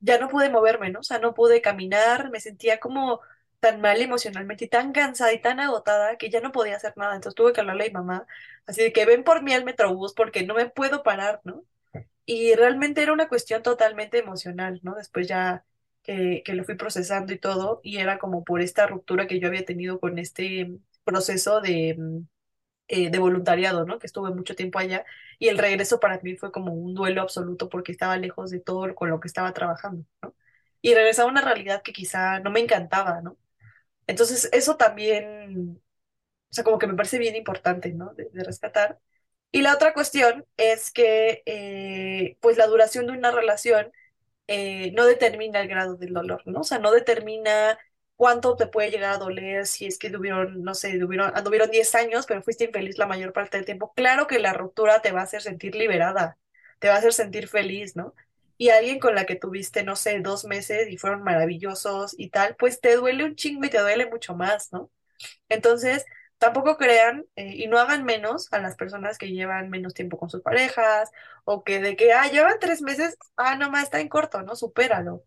ya no pude moverme, ¿no? O sea, no pude caminar, me sentía como tan mal emocionalmente y tan cansada y tan agotada que ya no podía hacer nada. Entonces tuve que hablarle a mi mamá, así de que ven por mí al Metrobús porque no me puedo parar, ¿no? Y realmente era una cuestión totalmente emocional, ¿no? Después ya que, que lo fui procesando y todo, y era como por esta ruptura que yo había tenido con este proceso de mm, eh, de voluntariado, ¿no? Que estuve mucho tiempo allá y el regreso para mí fue como un duelo absoluto porque estaba lejos de todo con lo que estaba trabajando, ¿no? Y regresaba a una realidad que quizá no me encantaba, ¿no? Entonces eso también, o sea, como que me parece bien importante, ¿no? De, rescatar. Y la otra cuestión es que, eh, pues la duración de una relación eh, no determina el grado del dolor, ¿no? O sea, no determina cuánto te puede llegar a doler si es que tuvieron, no sé, tuvieron, anduvieron 10 años, pero fuiste infeliz la mayor parte del tiempo. Claro que la ruptura te va a hacer sentir liberada, te va a hacer sentir feliz, ¿no? Y alguien con la que tuviste, no sé, dos meses y fueron maravillosos y tal, pues te duele un chingo y te duele mucho más, ¿no? Entonces, tampoco crean eh, y no hagan menos a las personas que llevan menos tiempo con sus parejas o que de que, ah, llevan tres meses, ah, nomás está en corto, ¿no? Supéralo.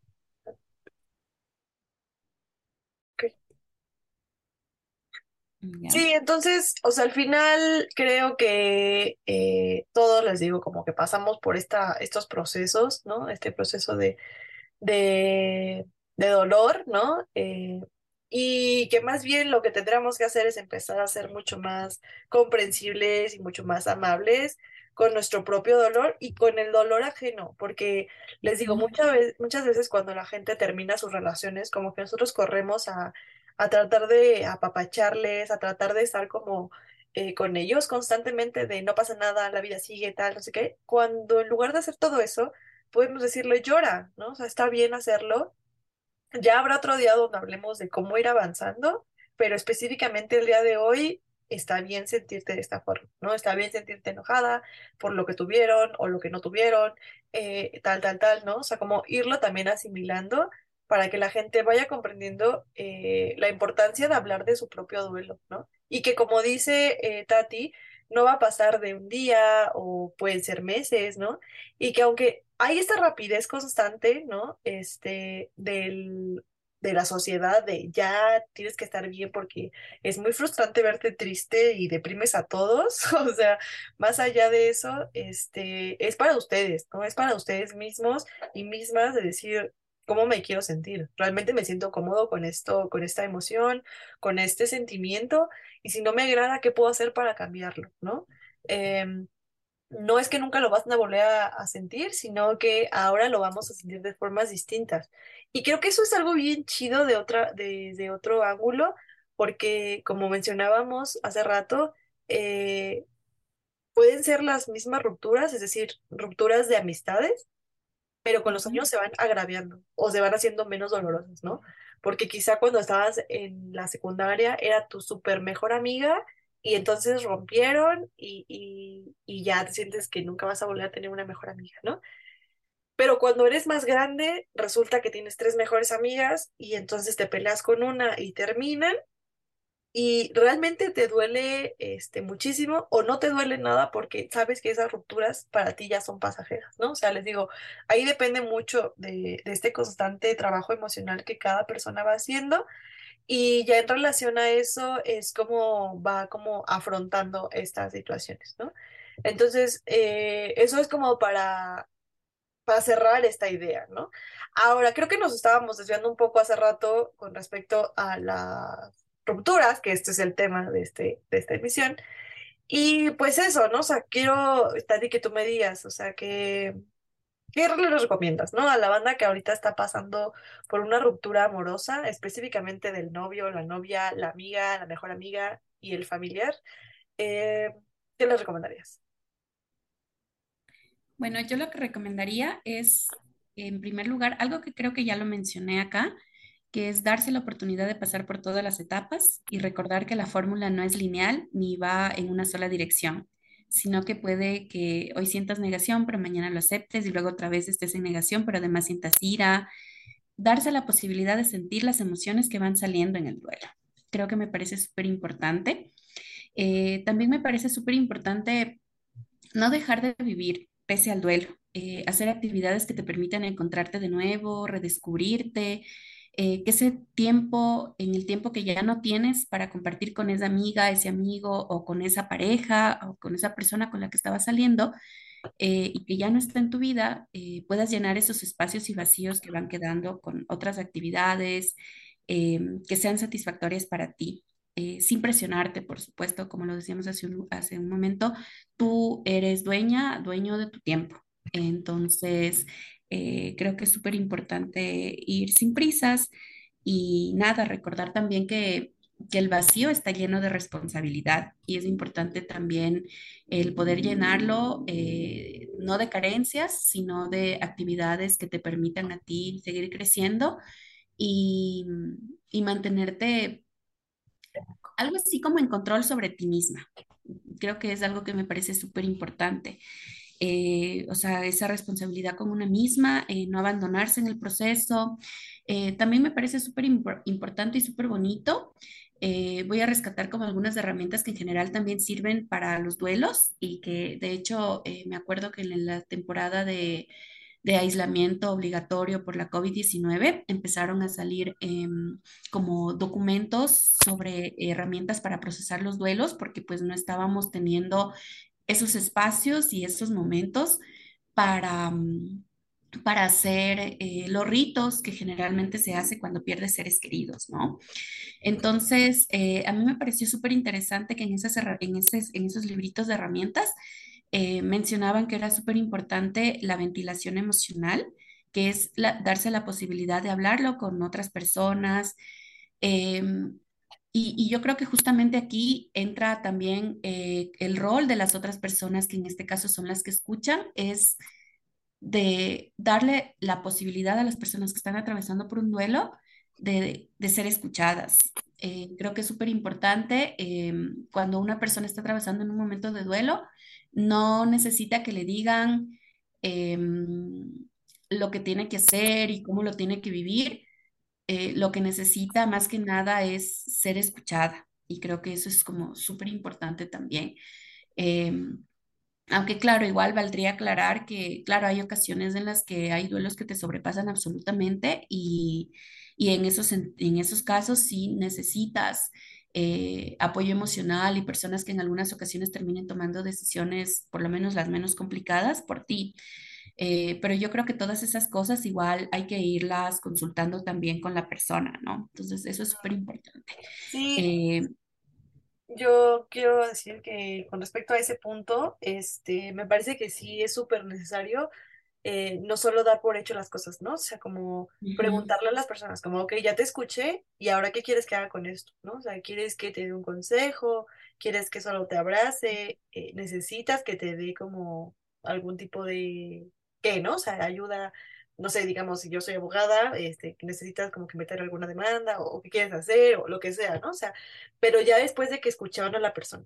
Ok. Sí, entonces, o sea, al final creo que eh, todos les digo como que pasamos por esta, estos procesos, ¿no? Este proceso de de, de dolor, ¿no? Eh, y que más bien lo que tendríamos que hacer es empezar a ser mucho más comprensibles y mucho más amables con nuestro propio dolor y con el dolor ajeno, porque les digo, muchas veces, muchas veces cuando la gente termina sus relaciones, como que nosotros corremos a, a tratar de apapacharles, a tratar de estar como eh, con ellos constantemente de no pasa nada, la vida sigue, tal, no sé qué, cuando en lugar de hacer todo eso, podemos decirle llora, ¿no? O sea, está bien hacerlo. Ya habrá otro día donde hablemos de cómo ir avanzando, pero específicamente el día de hoy está bien sentirte de esta forma, ¿no? Está bien sentirte enojada por lo que tuvieron o lo que no tuvieron, eh, tal, tal, tal, ¿no? O sea, como irlo también asimilando para que la gente vaya comprendiendo eh, la importancia de hablar de su propio duelo, ¿no? Y que como dice eh, Tati, no va a pasar de un día o pueden ser meses, ¿no? Y que aunque hay esta rapidez constante, ¿no? Este, del, de la sociedad, de ya tienes que estar bien porque es muy frustrante verte triste y deprimes a todos, o sea, más allá de eso, este, es para ustedes, ¿no? Es para ustedes mismos y mismas de decir, cómo me quiero sentir. Realmente me siento cómodo con esto, con esta emoción, con este sentimiento, y si no me agrada, ¿qué puedo hacer para cambiarlo? ¿No? Em, no es que nunca lo vas a volver a, sentir, sino que ahora lo vamos a sentir de formas distintas. Y creo que eso es algo bien chido de, otra, de otro ángulo, porque como mencionábamos hace rato, eh, pueden ser las mismas rupturas, es decir, rupturas de amistades, pero con los años se van agraviando o se van haciendo menos dolorosas, ¿no? Porque quizá cuando estabas en la secundaria era tu súper mejor amiga y entonces rompieron y, y, y ya te sientes que nunca vas a volver a tener una mejor amiga, ¿no? Pero cuando eres más grande, resulta que tienes tres mejores amigas y entonces te peleas con una y terminan y realmente te duele este, muchísimo o no te duele nada porque sabes que esas rupturas para ti ya son pasajeras, ¿no? O sea, les digo, ahí depende mucho de, de este constante trabajo emocional que cada persona va haciendo y ya en relación a eso es como va como afrontando estas situaciones, ¿no? Entonces, eh, eso es como para, para cerrar esta idea, ¿no? Ahora, creo que nos estábamos desviando un poco hace rato con respecto a la rupturas, que este es el tema de, este, de esta emisión. Y pues eso, ¿no? O sea, quiero, Tati, que tú me digas, o sea, que, ¿qué les recomiendas, ¿no? A la banda que ahorita está pasando por una ruptura amorosa, específicamente del novio, la novia, la amiga, la mejor amiga y el familiar, eh, ¿qué les recomendarías? Bueno, yo lo que recomendaría es, en primer lugar, algo que creo que ya lo mencioné acá, que es darse la oportunidad de pasar por todas las etapas y recordar que la fórmula no es lineal ni va en una sola dirección, sino que puede que hoy sientas negación, pero mañana lo aceptes y luego otra vez estés en negación, pero además sientas ira. Darse la posibilidad de sentir las emociones que van saliendo en el duelo. Creo que me parece súper importante. Eh, también me parece súper importante no dejar de vivir pese al duelo, eh, hacer actividades que te permitan encontrarte de nuevo, redescubrirte, eh, que ese tiempo, en el tiempo que ya no tienes para compartir con esa amiga, ese amigo o con esa pareja o con esa persona con la que estabas saliendo eh, y que ya no está en tu vida, eh, puedas llenar esos espacios y vacíos que van quedando con otras actividades que sean satisfactorias para ti. sin presionarte, por supuesto, como lo decíamos hace un, hace un momento, tú eres dueña, dueño de tu tiempo. Entonces, eh, creo que es súper importante ir sin prisas y nada, recordar también que, que el vacío está lleno de responsabilidad y es importante también el poder llenarlo eh, no de carencias, sino de actividades que te permitan a ti seguir creciendo y, y mantenerte algo así como en control sobre ti misma. Creo que es algo que me parece súper importante. Eh, o sea, esa responsabilidad con una misma, eh, no abandonarse en el proceso. Eh, también me parece súper importante y súper bonito. voy a rescatar como algunas herramientas que en general también sirven para los duelos y que de hecho me acuerdo que en la temporada de, de aislamiento obligatorio por la COVID-19 empezaron a salir em, como documentos sobre herramientas para procesar los duelos porque pues no estábamos teniendo esos espacios y esos momentos para, mm, para hacer eh, los ritos que generalmente se hace cuando pierdes seres queridos, ¿no? Entonces, eh, a mí me pareció súper interesante que en, en, en esos libritos de herramientas eh, mencionaban que era súper importante la ventilación emocional, que es darse la posibilidad de hablarlo con otras personas. Y, y yo creo que justamente aquí entra también eh, el rol de las otras personas, que en este caso son las que escuchan, es de darle la posibilidad a las personas que están atravesando por un duelo de, de ser escuchadas. Eh, creo que es súper importante eh, cuando una persona está atravesando en un momento de duelo, no necesita que le digan em, lo que tiene que hacer y cómo lo tiene que vivir. Eh, lo que necesita más que nada es ser escuchada y creo que eso es como súper importante también. Em, aunque claro, igual valdría aclarar que, claro, hay ocasiones en las que hay duelos que te sobrepasan absolutamente y, y en esos, en, esos casos sí necesitas eh, apoyo emocional y personas que en algunas ocasiones terminen tomando decisiones, por lo menos las menos complicadas, por ti. Eh, pero yo creo que todas esas cosas igual hay que irlas consultando también con la persona, ¿no? Entonces, eso es súper importante. Sí, Eh, Yo quiero decir que con respecto a ese punto, este, me parece que sí es súper necesario eh, no solo dar por hecho las cosas, ¿no? O sea, como preguntarle a las personas, como, ok, ya te escuché y ahora qué quieres que haga con esto, ¿no? O sea, ¿quieres que te dé un consejo? ¿Quieres que solo te abrace? Eh, ¿necesitas que te dé como algún tipo de, ¿no? O sea, ayuda, no sé, digamos, si yo soy abogada, este, necesitas como que meter alguna demanda o, o qué quieres hacer o lo que sea, ¿no? O sea, pero ya después de que escucharon a la persona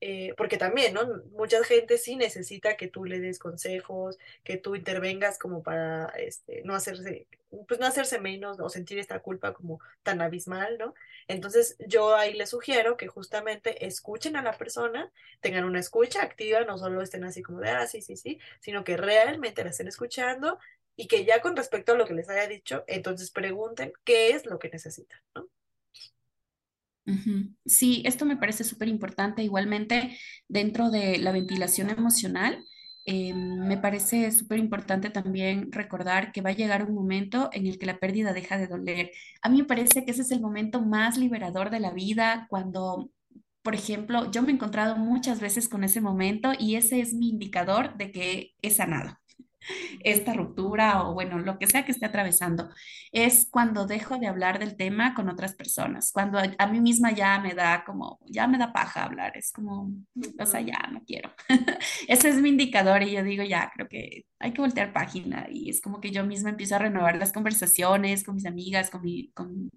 eh, porque también, ¿no? Mucha gente sí necesita que tú le des consejos, que tú intervengas como para este, no hacerse, pues no hacerse menos o sentir esta culpa como tan abismal, ¿no? Entonces yo ahí les sugiero que justamente escuchen a la persona, tengan una escucha activa, no solo estén así como de, ah, sí, sí, sí, sino que realmente la estén escuchando y que ya con respecto a lo que les haya dicho, entonces pregunten qué es lo que necesitan, ¿no? Sí, esto me parece súper importante. Igualmente, dentro de la ventilación emocional, eh, me parece súper importante también recordar que va a llegar un momento en el que la pérdida deja de doler. A mí me parece que ese es el momento más liberador de la vida cuando... Por ejemplo, yo me he encontrado muchas veces con ese momento y ese es mi indicador de que he sanado. Esta ruptura o bueno, lo que sea que esté atravesando, es cuando dejo de hablar del tema con otras personas, cuando a, a mí misma ya me da como, ya me da paja hablar, es como, o sea, ya no quiero. Ese es mi indicador y yo digo, ya, creo que hay que voltear página y es como que yo misma empiezo a renovar las conversaciones con mis amigas, con mi, con,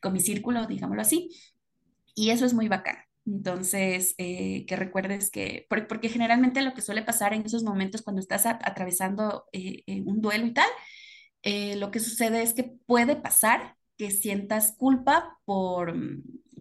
con mi círculo, digámoslo así, y eso es muy bacán. Entonces, eh, que recuerdes que, por- porque generalmente lo que suele pasar en esos momentos cuando estás a- atravesando eh, eh, un duelo y tal, eh, lo que sucede es que puede pasar que sientas culpa por,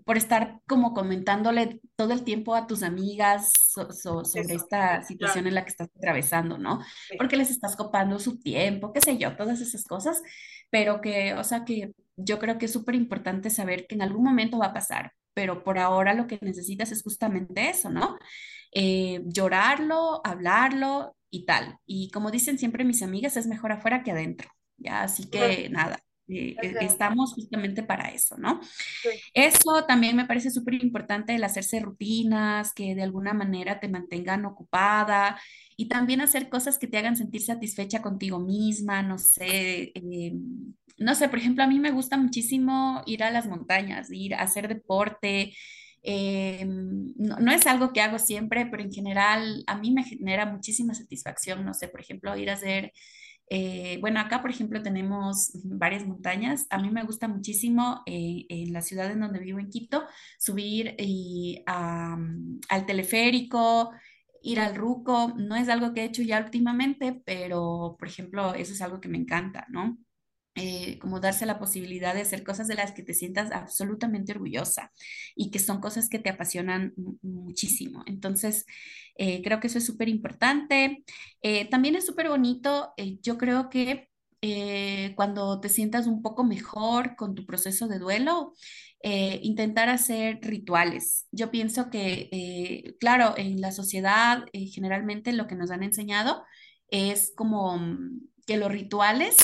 por estar como comentándole todo el tiempo a tus amigas so- so- sobre Eso, esta claro. situación en la que estás atravesando, ¿no? sí. Porque les estás copando su tiempo, qué sé yo, todas esas cosas, pero que, o sea, que yo creo que es súper importante saber que en algún momento va a pasar, pero por ahora lo que necesitas es justamente eso, ¿no? Eh, llorarlo, hablarlo y tal. Y como dicen siempre mis amigas, es mejor afuera que adentro. Ya, así que nada, eh, estamos justamente para eso, ¿no? sí, Eso también me parece súper importante, el hacerse rutinas que de alguna manera te mantengan ocupada y también hacer cosas que te hagan sentir satisfecha contigo misma, no sé, eh, no sé, por ejemplo, a mí me gusta muchísimo ir a las montañas, ir a hacer deporte. eh, no, no es algo que hago siempre, pero en general a mí me genera muchísima satisfacción, no sé, por ejemplo, ir a hacer eh, bueno, acá, por ejemplo, tenemos varias montañas. A mí me gusta muchísimo eh, en la ciudad en donde vivo, en Quito, subir y, am, al teleférico, ir al Ruco. No es algo que he hecho ya últimamente, pero, por ejemplo, eso es algo que me encanta, ¿no? Eh, como darse la posibilidad de hacer cosas de las que te sientas absolutamente orgullosa y que son cosas que te apasionan mu- muchísimo. Entonces, eh, creo que eso es súper importante. Eh, también es súper bonito, yo creo que cuando te sientas un poco mejor con tu proceso de duelo, intentar hacer rituales. Yo pienso que, claro, en la sociedad generalmente lo que nos han enseñado es como mm, que los rituales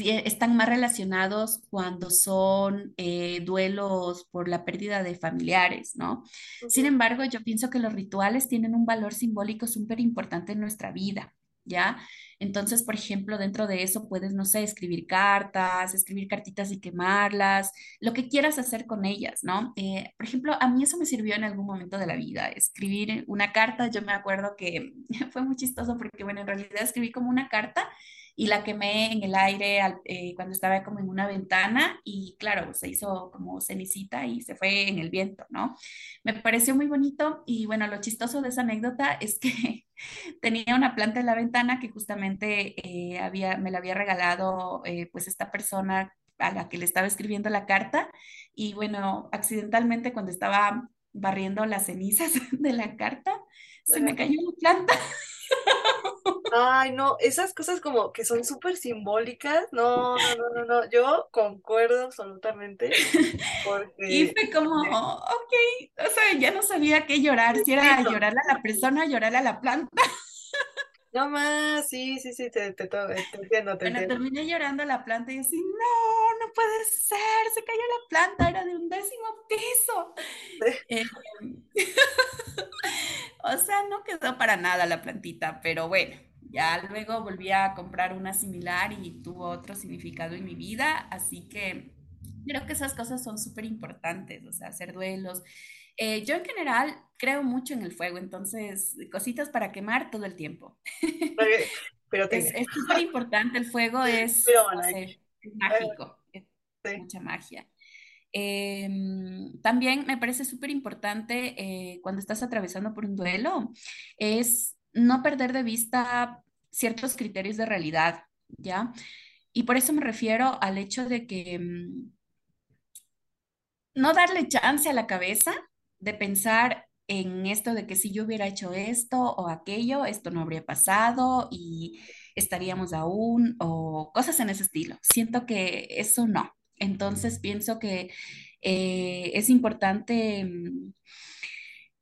están más relacionados cuando son eh, duelos por la pérdida de familiares, ¿no? Sin embargo, yo pienso que los rituales tienen un valor simbólico súper importante en nuestra vida, ¿ya? Entonces, por ejemplo, dentro de eso puedes, no sé, escribir cartas, escribir cartitas y quemarlas, lo que quieras hacer con ellas, ¿no? Eh, por ejemplo, a mí eso me sirvió en algún momento de la vida, escribir una carta, yo me acuerdo que fue muy chistoso porque, bueno, en realidad escribí como una carta y la quemé en el aire al- eh, cuando estaba como en una ventana y claro, se hizo como cenicita y se fue en el viento, ¿no? Me pareció muy bonito y bueno, lo chistoso de esa anécdota es que tenía una planta en la ventana que justamente eh, había, me la había regalado eh, pues esta persona a la que le estaba escribiendo la carta y bueno, accidentalmente cuando estaba barriendo las cenizas de la carta, se me cayó la planta Ay, no, esas cosas como que son súper simbólicas, no, no, no, no, no, yo concuerdo absolutamente y porque, fue como, ok, o sea, ya no sabía qué llorar, si era llorarle a la persona, llorarle a la planta. No más, sí, sí, sí, te, te, to- te entiendo, te Bueno, entiendo. terminé llorando la planta y así, no, no puede ser, se cayó la planta, era de un décimo piso. Eh, o sea, no quedó para nada la plantita, pero bueno, ya luego volví a comprar una similar y tuvo otro significado en mi vida, así que creo que esas cosas son súper importantes, o sea, hacer duelos. Eh, yo en general creo mucho en el fuego, entonces cositas para quemar todo el tiempo. Pero Es, súper importante, el fuego pero es, no bueno, aquí, sé, es eh, mágico, es sí, mucha magia. Eh, también me parece súper importante eh, cuando estás atravesando por un duelo, es no perder de vista ciertos criterios de realidad, ¿ya? Y por eso me refiero al hecho de que mm, no darle chance a la cabeza de pensar en esto de que si yo hubiera hecho esto o aquello, esto no habría pasado y estaríamos aún o cosas en ese estilo. Siento que eso no. Entonces pienso que eh, es importante mm,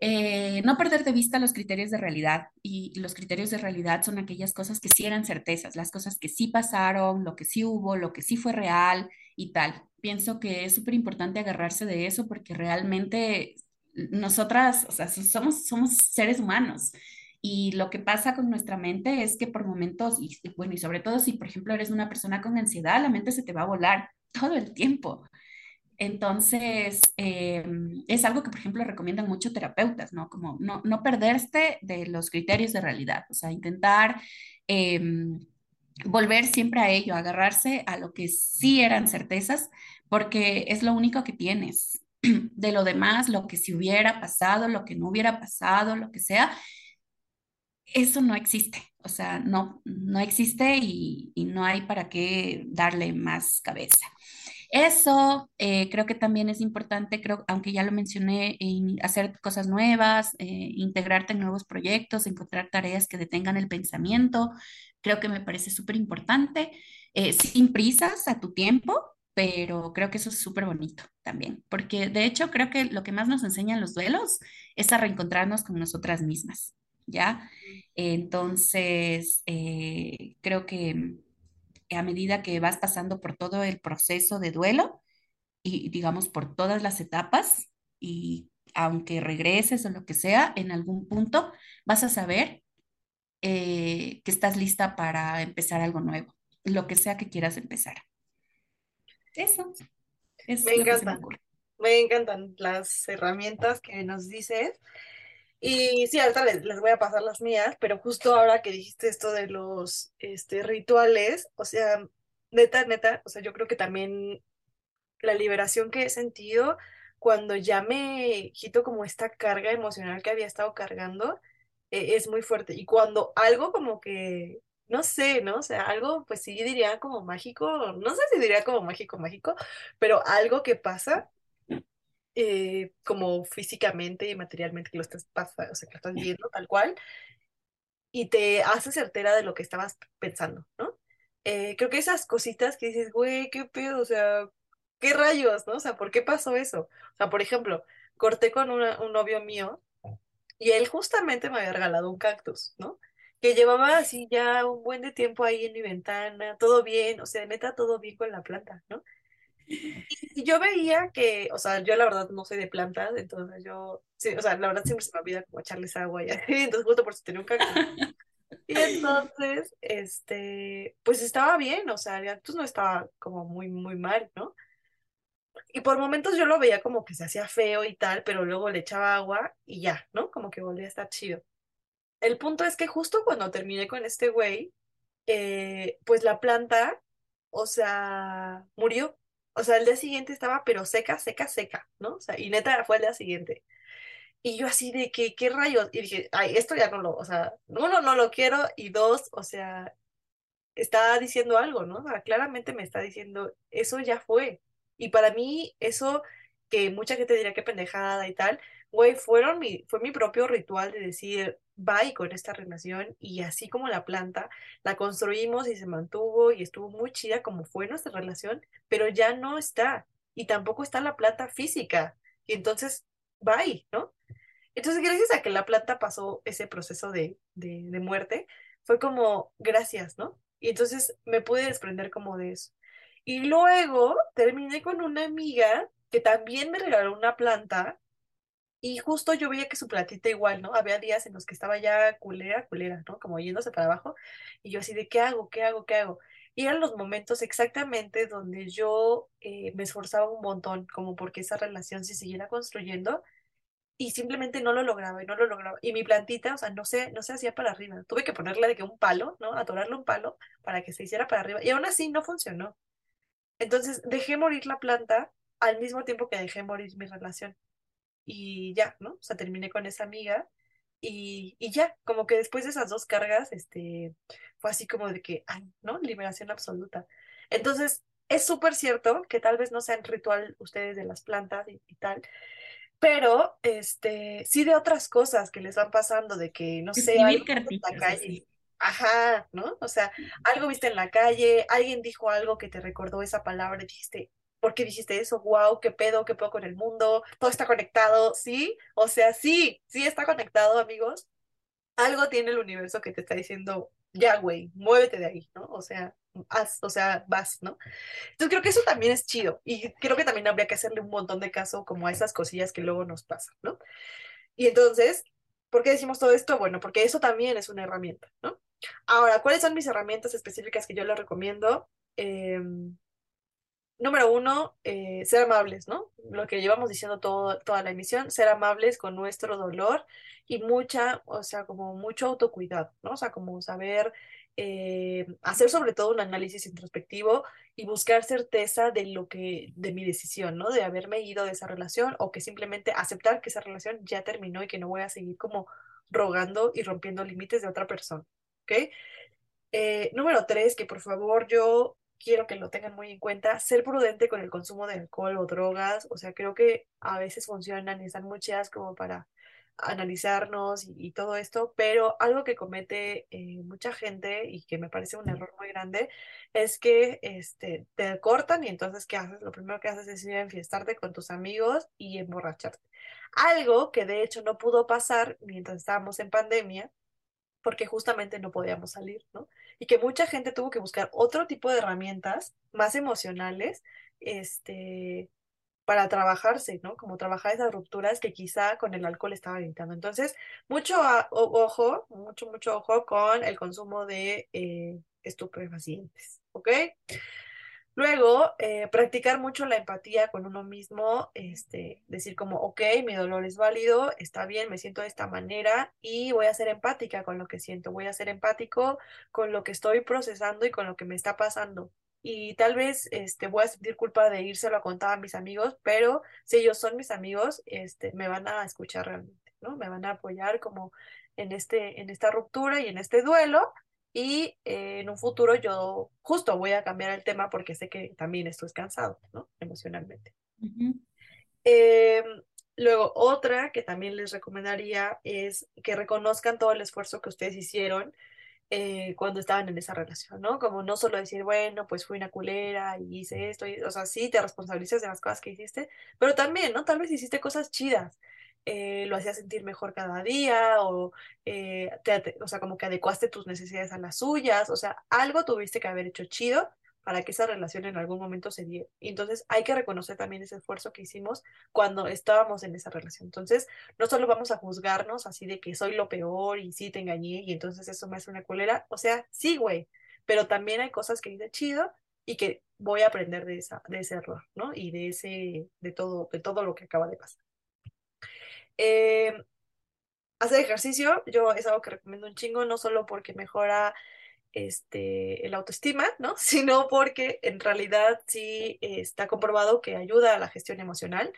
eh, no perder de vista los criterios de realidad y los criterios de realidad son aquellas cosas que sí eran certezas, las cosas que sí pasaron, lo que sí hubo, lo que sí fue real y tal. Pienso que es súper importante agarrarse de eso porque realmente nosotras, o sea, so- somos, somos seres humanos y lo que pasa con nuestra mente es que por momentos, y bueno, y sobre todo si por ejemplo eres una persona con ansiedad, la mente se te va a volar todo el tiempo. Entonces, eh, es algo que, por ejemplo, recomiendan mucho terapeutas, ¿no? Como no, no perderte de los criterios de realidad, o sea, intentar eh, volver siempre a ello, agarrarse a lo que sí eran certezas, porque es lo único que tienes. De lo demás, lo que si hubiera pasado, lo que no hubiera pasado, lo que sea, eso no existe. O sea, no, no existe y, y no hay para qué darle más cabeza. Eso eh, creo que también es importante, creo, aunque ya lo mencioné, en hacer cosas nuevas, eh, integrarte en nuevos proyectos, encontrar tareas que detengan el pensamiento, creo que me parece súper importante, eh, sin prisas a tu tiempo, pero creo que eso es súper bonito también, porque de hecho creo que lo que más nos enseñan los duelos es a reencontrarnos con nosotras mismas, ¿ya? Entonces, eh, creo que a medida que vas pasando por todo el proceso de duelo y digamos por todas las etapas y aunque regreses o lo que sea, en algún punto vas a saber eh, que estás lista para empezar algo nuevo, lo que sea que quieras empezar. Eso me es encantan, me encantan las herramientas que nos dices. Y sí, ahorita les, les voy a pasar las mías, pero justo ahora que dijiste esto de los este, rituales, o sea, neta, neta, o sea, yo creo que también la liberación que he sentido cuando ya me quito como esta carga emocional que había estado cargando, eh, es muy fuerte. Y cuando algo como que, no sé, ¿no? O sea, algo, pues sí diría como mágico, no sé si diría como mágico, mágico, pero algo que pasa eh, como físicamente y materialmente que lo estás pasando, o sea, lo estás viendo tal cual, y te hace certera de lo que estabas pensando, ¿no? Eh, creo que esas cositas que dices, güey, qué pedo, o sea, qué rayos, ¿no? O sea, ¿por qué pasó eso? O sea, por ejemplo, corté con un novio mío y él justamente me había regalado un cactus, ¿no? Que llevaba así ya un buen de tiempo ahí en mi ventana, todo bien, o sea, neta, todo bien con la planta, ¿no? Y yo veía que, o sea, yo la verdad no soy de plantas, entonces yo, sí, o sea, la verdad siempre se me olvida como echarles agua y así, entonces justo por eso tenía un cactus. Y entonces, este, pues estaba bien, o sea, el cactus no estaba como muy, muy mal, ¿no? Y por momentos yo lo veía como que se hacía feo y tal, pero luego le echaba agua y ya, ¿no? Como que volvía a estar chido. El punto es que justo cuando terminé con este güey, eh, pues la planta, o sea, murió. O sea, el día siguiente estaba, pero seca, seca, seca, ¿no? O sea, y neta fue el día siguiente. Y yo así de que, ¿qué rayos? Y dije, ay, esto ya no lo, o sea, uno, no lo quiero, y dos, o sea, está diciendo algo, ¿no? O sea, claramente me está diciendo, eso ya fue. Y para mí, eso que mucha gente diría que pendejada y tal, güey, fueron mi, fue mi propio ritual de decir, bye con esta relación y así como la planta, la construimos y se mantuvo y estuvo muy chida como fue nuestra relación, pero ya no está y tampoco está la planta física. Y entonces, bye, ¿no? Entonces, gracias a que la planta pasó ese proceso de, de, de muerte, fue como, gracias, ¿no? Y entonces me pude desprender como de eso. Y luego terminé con una amiga que también me regaló una planta y justo yo veía que su platita igual, ¿no? Había días en los que estaba ya culera, culera, ¿no? Como yéndose para abajo y yo así de, ¿qué hago? ¿Qué hago? ¿Qué hago? Y eran los momentos exactamente donde yo eh, me esforzaba un montón como porque esa relación se siguiera construyendo y simplemente no lo lograba y no lo lograba. Y mi plantita, o sea, no se, no se hacía para arriba. Tuve que ponerle de que un palo, ¿no? Atorarle un palo para que se hiciera para arriba. Y aún así no funcionó. Entonces dejé morir la planta al mismo tiempo que dejé morir mi relación. Y ya, ¿no? O sea, terminé con esa amiga y, y ya, como que después de esas dos cargas, este, fue así como de que, ay, ¿no? Liberación absoluta. Entonces, es súper cierto que tal vez no sean ritual ustedes de las plantas y, y tal, pero este, sí de otras cosas que les van pasando, de que, no sé, algo en la calle. así. Ajá, ¿no? O sea, algo viste en la calle, alguien dijo algo que te recordó esa palabra y dijiste, ¿por qué dijiste eso? Wow, qué pedo, qué pedo con el mundo, todo está conectado, ¿sí? O sea, sí, sí está conectado, amigos. Algo tiene el universo que te está diciendo, ya, güey, muévete de ahí, ¿no? O sea, haz, o sea, vas, ¿no? Entonces creo que eso también es chido y creo que también habría que hacerle un montón de caso como a esas cosillas que luego nos pasan, ¿no? Y entonces, ¿por qué decimos todo esto? Bueno, porque eso también es una herramienta, ¿no? Ahora, ¿cuáles son mis herramientas específicas que yo les recomiendo? Eh, Número uno, eh, ser amables, ¿no? Lo que llevamos diciendo todo, toda la emisión, ser amables con nuestro dolor y mucha, o sea, como mucho autocuidado, ¿no? O sea, como saber eh, hacer sobre todo un análisis introspectivo y buscar certeza de lo que, de mi decisión, ¿no? De haberme ido de esa relación o que simplemente aceptar que esa relación ya terminó y que no voy a seguir como rogando y rompiendo límites de otra persona, ¿ok? Eh, número tres, que por favor yo quiero que lo tengan muy en cuenta, ser prudente con el consumo de alcohol o drogas, o sea, creo que a veces funcionan y están muy chidas como para analizarnos y, y todo esto, pero algo que comete eh, mucha gente y que me parece un error muy grande es que este, te cortan y entonces, ¿qué haces? Lo primero que haces es ir a enfiestarte con tus amigos y emborracharte. Algo que de hecho no pudo pasar mientras estábamos en pandemia porque justamente no podíamos salir, ¿no? Y que mucha gente tuvo que buscar otro tipo de herramientas más emocionales, este, para trabajarse, ¿no? Como trabajar esas rupturas que quizá con el alcohol estaban evitando. Entonces, mucho a- ojo, mucho, mucho ojo con el consumo de eh, estupefacientes, ¿ok? Luego, eh, practicar mucho la empatía con uno mismo, este, decir como, ok, mi dolor es válido, está bien, me siento de esta manera y voy a ser empática con lo que siento, voy a ser empático con lo que estoy procesando y con lo que me está pasando. Y tal vez este, voy a sentir culpa de írselo a contar a mis amigos, pero si ellos son mis amigos, este, me van a escuchar realmente, ¿no? Me van a apoyar como en este, en esta ruptura y en este duelo. Y eh, en un futuro yo justo voy a cambiar el tema porque sé que también estoy cansado, ¿no? Emocionalmente. Ujú. Eh, luego, otra que también les recomendaría es que reconozcan todo el esfuerzo que ustedes hicieron eh, cuando estaban en esa relación, ¿no? Como no solo decir, bueno, pues fui una culera y hice esto, y- o sea, sí, te responsabilizas de las cosas que hiciste, pero también, ¿no? Tal vez hiciste cosas chidas, eh, lo hacías sentir mejor cada día, o, eh, o sea, como que adecuaste tus necesidades a las suyas, o sea, algo tuviste que haber hecho chido para que esa relación en algún momento se diera. Entonces hay que reconocer también ese esfuerzo que hicimos cuando estábamos en esa relación. Entonces, no solo vamos a juzgarnos así de que soy lo peor y sí te engañé y entonces eso me hace una colera. O sea, sí, güey, pero también hay cosas que hice chido y que voy a aprender de, esa, de ese error, ¿no? Y de ese, de todo, de todo lo que acaba de pasar. Eh, hacer ejercicio, yo es algo que recomiendo un chingo, no solo porque mejora este, el autoestima, ¿no? Sino porque en realidad sí está comprobado que ayuda a la gestión emocional.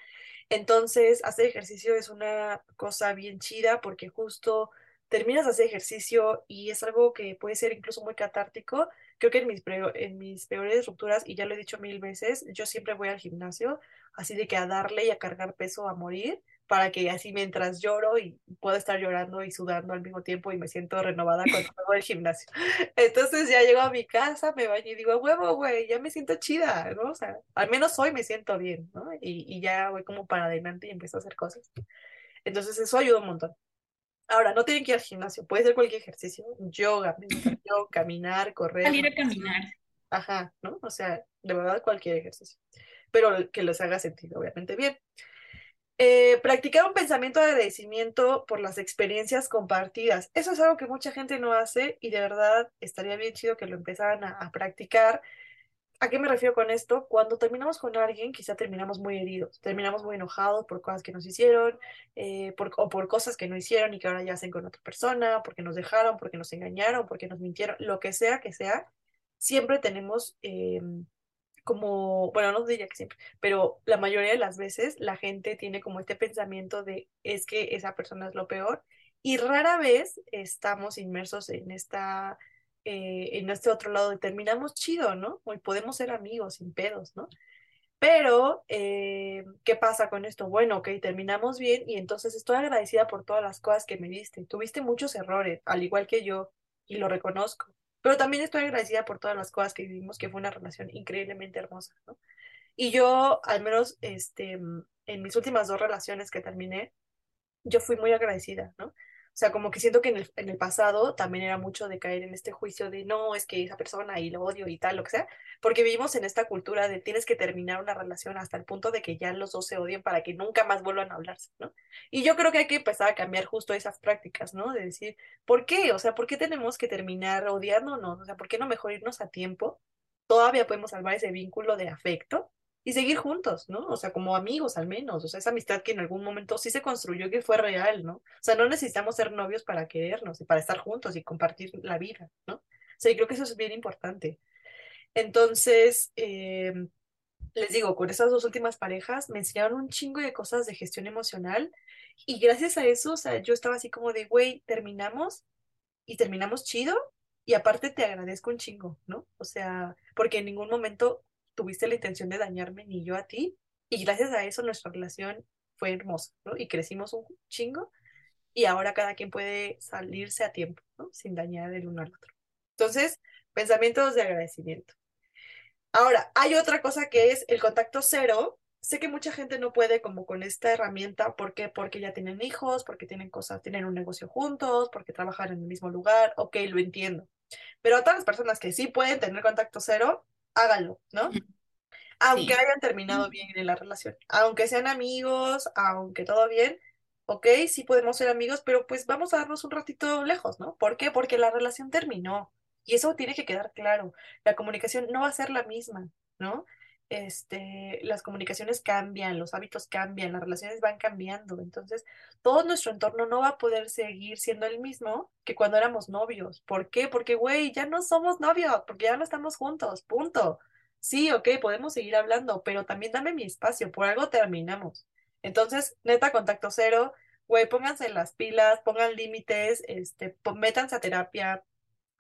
Entonces, hacer ejercicio es una cosa bien chida porque justo terminas de hacer ejercicio y es algo que puede ser incluso muy catártico. Creo que en mis, en mis peores rupturas, y ya lo he dicho mil veces, yo siempre voy al gimnasio, así de que a darle y a cargar peso a morir para que así mientras lloro y puedo estar llorando y sudando al mismo tiempo y me siento renovada cuando hago el gimnasio. Entonces ya llego a mi casa, me baño y digo, huevo, güey, ya me siento chida, ¿no? O sea, al menos hoy me siento bien, ¿no? Y, y ya voy como para adelante y empiezo a hacer cosas. Entonces eso ayuda un montón. Ahora, no tienen que ir al gimnasio, puede ser cualquier ejercicio, yoga, meditación, caminar, correr. Salir a caminar. Ajá, ¿no? O sea, de verdad cualquier ejercicio. Pero que les haga sentido, obviamente, bien. Eh, practicar un pensamiento de agradecimiento por las experiencias compartidas. Eso es algo que mucha gente no hace y de verdad estaría bien chido que lo empezaran a, practicar. ¿A qué me refiero con esto? Cuando terminamos con alguien, quizá terminamos muy heridos, terminamos muy enojados por cosas que nos hicieron, eh, o por cosas que no hicieron y que ahora ya hacen con otra persona, porque nos dejaron, porque nos engañaron, porque nos mintieron, lo que sea que sea, siempre tenemos em, como, bueno, no diría que siempre, pero la mayoría de las veces la gente tiene como este pensamiento de es que esa persona es lo peor y rara vez estamos inmersos en esta, eh, en este otro lado terminamos chido, ¿no? Y podemos ser amigos sin pedos, ¿no? Pero, eh, ¿qué pasa con esto? Bueno, ok, terminamos bien y entonces estoy agradecida por todas las cosas que me diste. Tuviste muchos errores, al igual que yo, y lo reconozco. Pero también estoy agradecida por todas las cosas que vivimos, que fue una relación increíblemente hermosa, ¿no? Y yo, al menos, este, en mis últimas dos relaciones que terminé, yo fui muy agradecida, ¿no? O sea, como que siento que en el, en el pasado también era mucho de caer en este juicio de no, es que esa persona y lo odio y tal, lo que sea, porque vivimos en esta cultura de tienes que terminar una relación hasta el punto de que ya los dos se odien para que nunca más vuelvan a hablarse, ¿no? Y yo creo que hay que empezar a cambiar justo esas prácticas, ¿no? De decir, ¿por qué? O sea, ¿por qué tenemos que terminar odiándonos? O sea, ¿por qué no mejor irnos a tiempo? Todavía podemos salvar ese vínculo de afecto y seguir juntos, ¿no? O sea, como amigos al menos, o sea, esa amistad que en algún momento sí se construyó y que fue real, ¿no? O sea, no necesitamos ser novios para querernos y para estar juntos y compartir la vida, ¿no? O sea, y creo que eso es bien importante. Entonces, eh, les digo, con esas dos últimas parejas me enseñaron un chingo de cosas de gestión emocional y gracias a eso, o sea, yo estaba así como de, güey, terminamos y terminamos chido y aparte te agradezco un chingo, ¿no? O sea, porque en ningún momento tuviste la intención de dañarme ni yo a ti. Y gracias a eso nuestra relación fue hermosa. Y crecimos un chingo y ahora cada quien puede salirse a tiempo. Sin dañar el uno al otro. Entonces, pensamientos de agradecimiento. Ahora, hay otra cosa que es el contacto cero. Sé que mucha gente no puede como con esta herramienta, ¿por qué? Porque ya tienen hijos, porque tienen cosas, tienen un negocio juntos, porque trabajan en el mismo lugar, ok, lo entiendo. Pero a todas las personas que sí pueden tener contacto cero, háganlo, ¿no? Aunque hayan terminado bien en la relación, aunque sean amigos, aunque todo bien, ok, sí podemos ser amigos, pero pues vamos a darnos un ratito lejos, ¿no? ¿Por qué? Porque la relación terminó y eso tiene que quedar claro. La comunicación no va a ser la misma, ¿no? Este, las comunicaciones cambian, los hábitos cambian, las relaciones van cambiando. Entonces, todo nuestro entorno no va a poder seguir siendo el mismo que cuando éramos novios. ¿Por qué? Porque, güey, ya no somos novios, porque ya no estamos juntos, punto. Sí, ok, podemos seguir hablando, pero también dame mi espacio, por algo terminamos. Entonces, neta, contacto cero, güey, pónganse las pilas, pongan límites, este, métanse a terapia,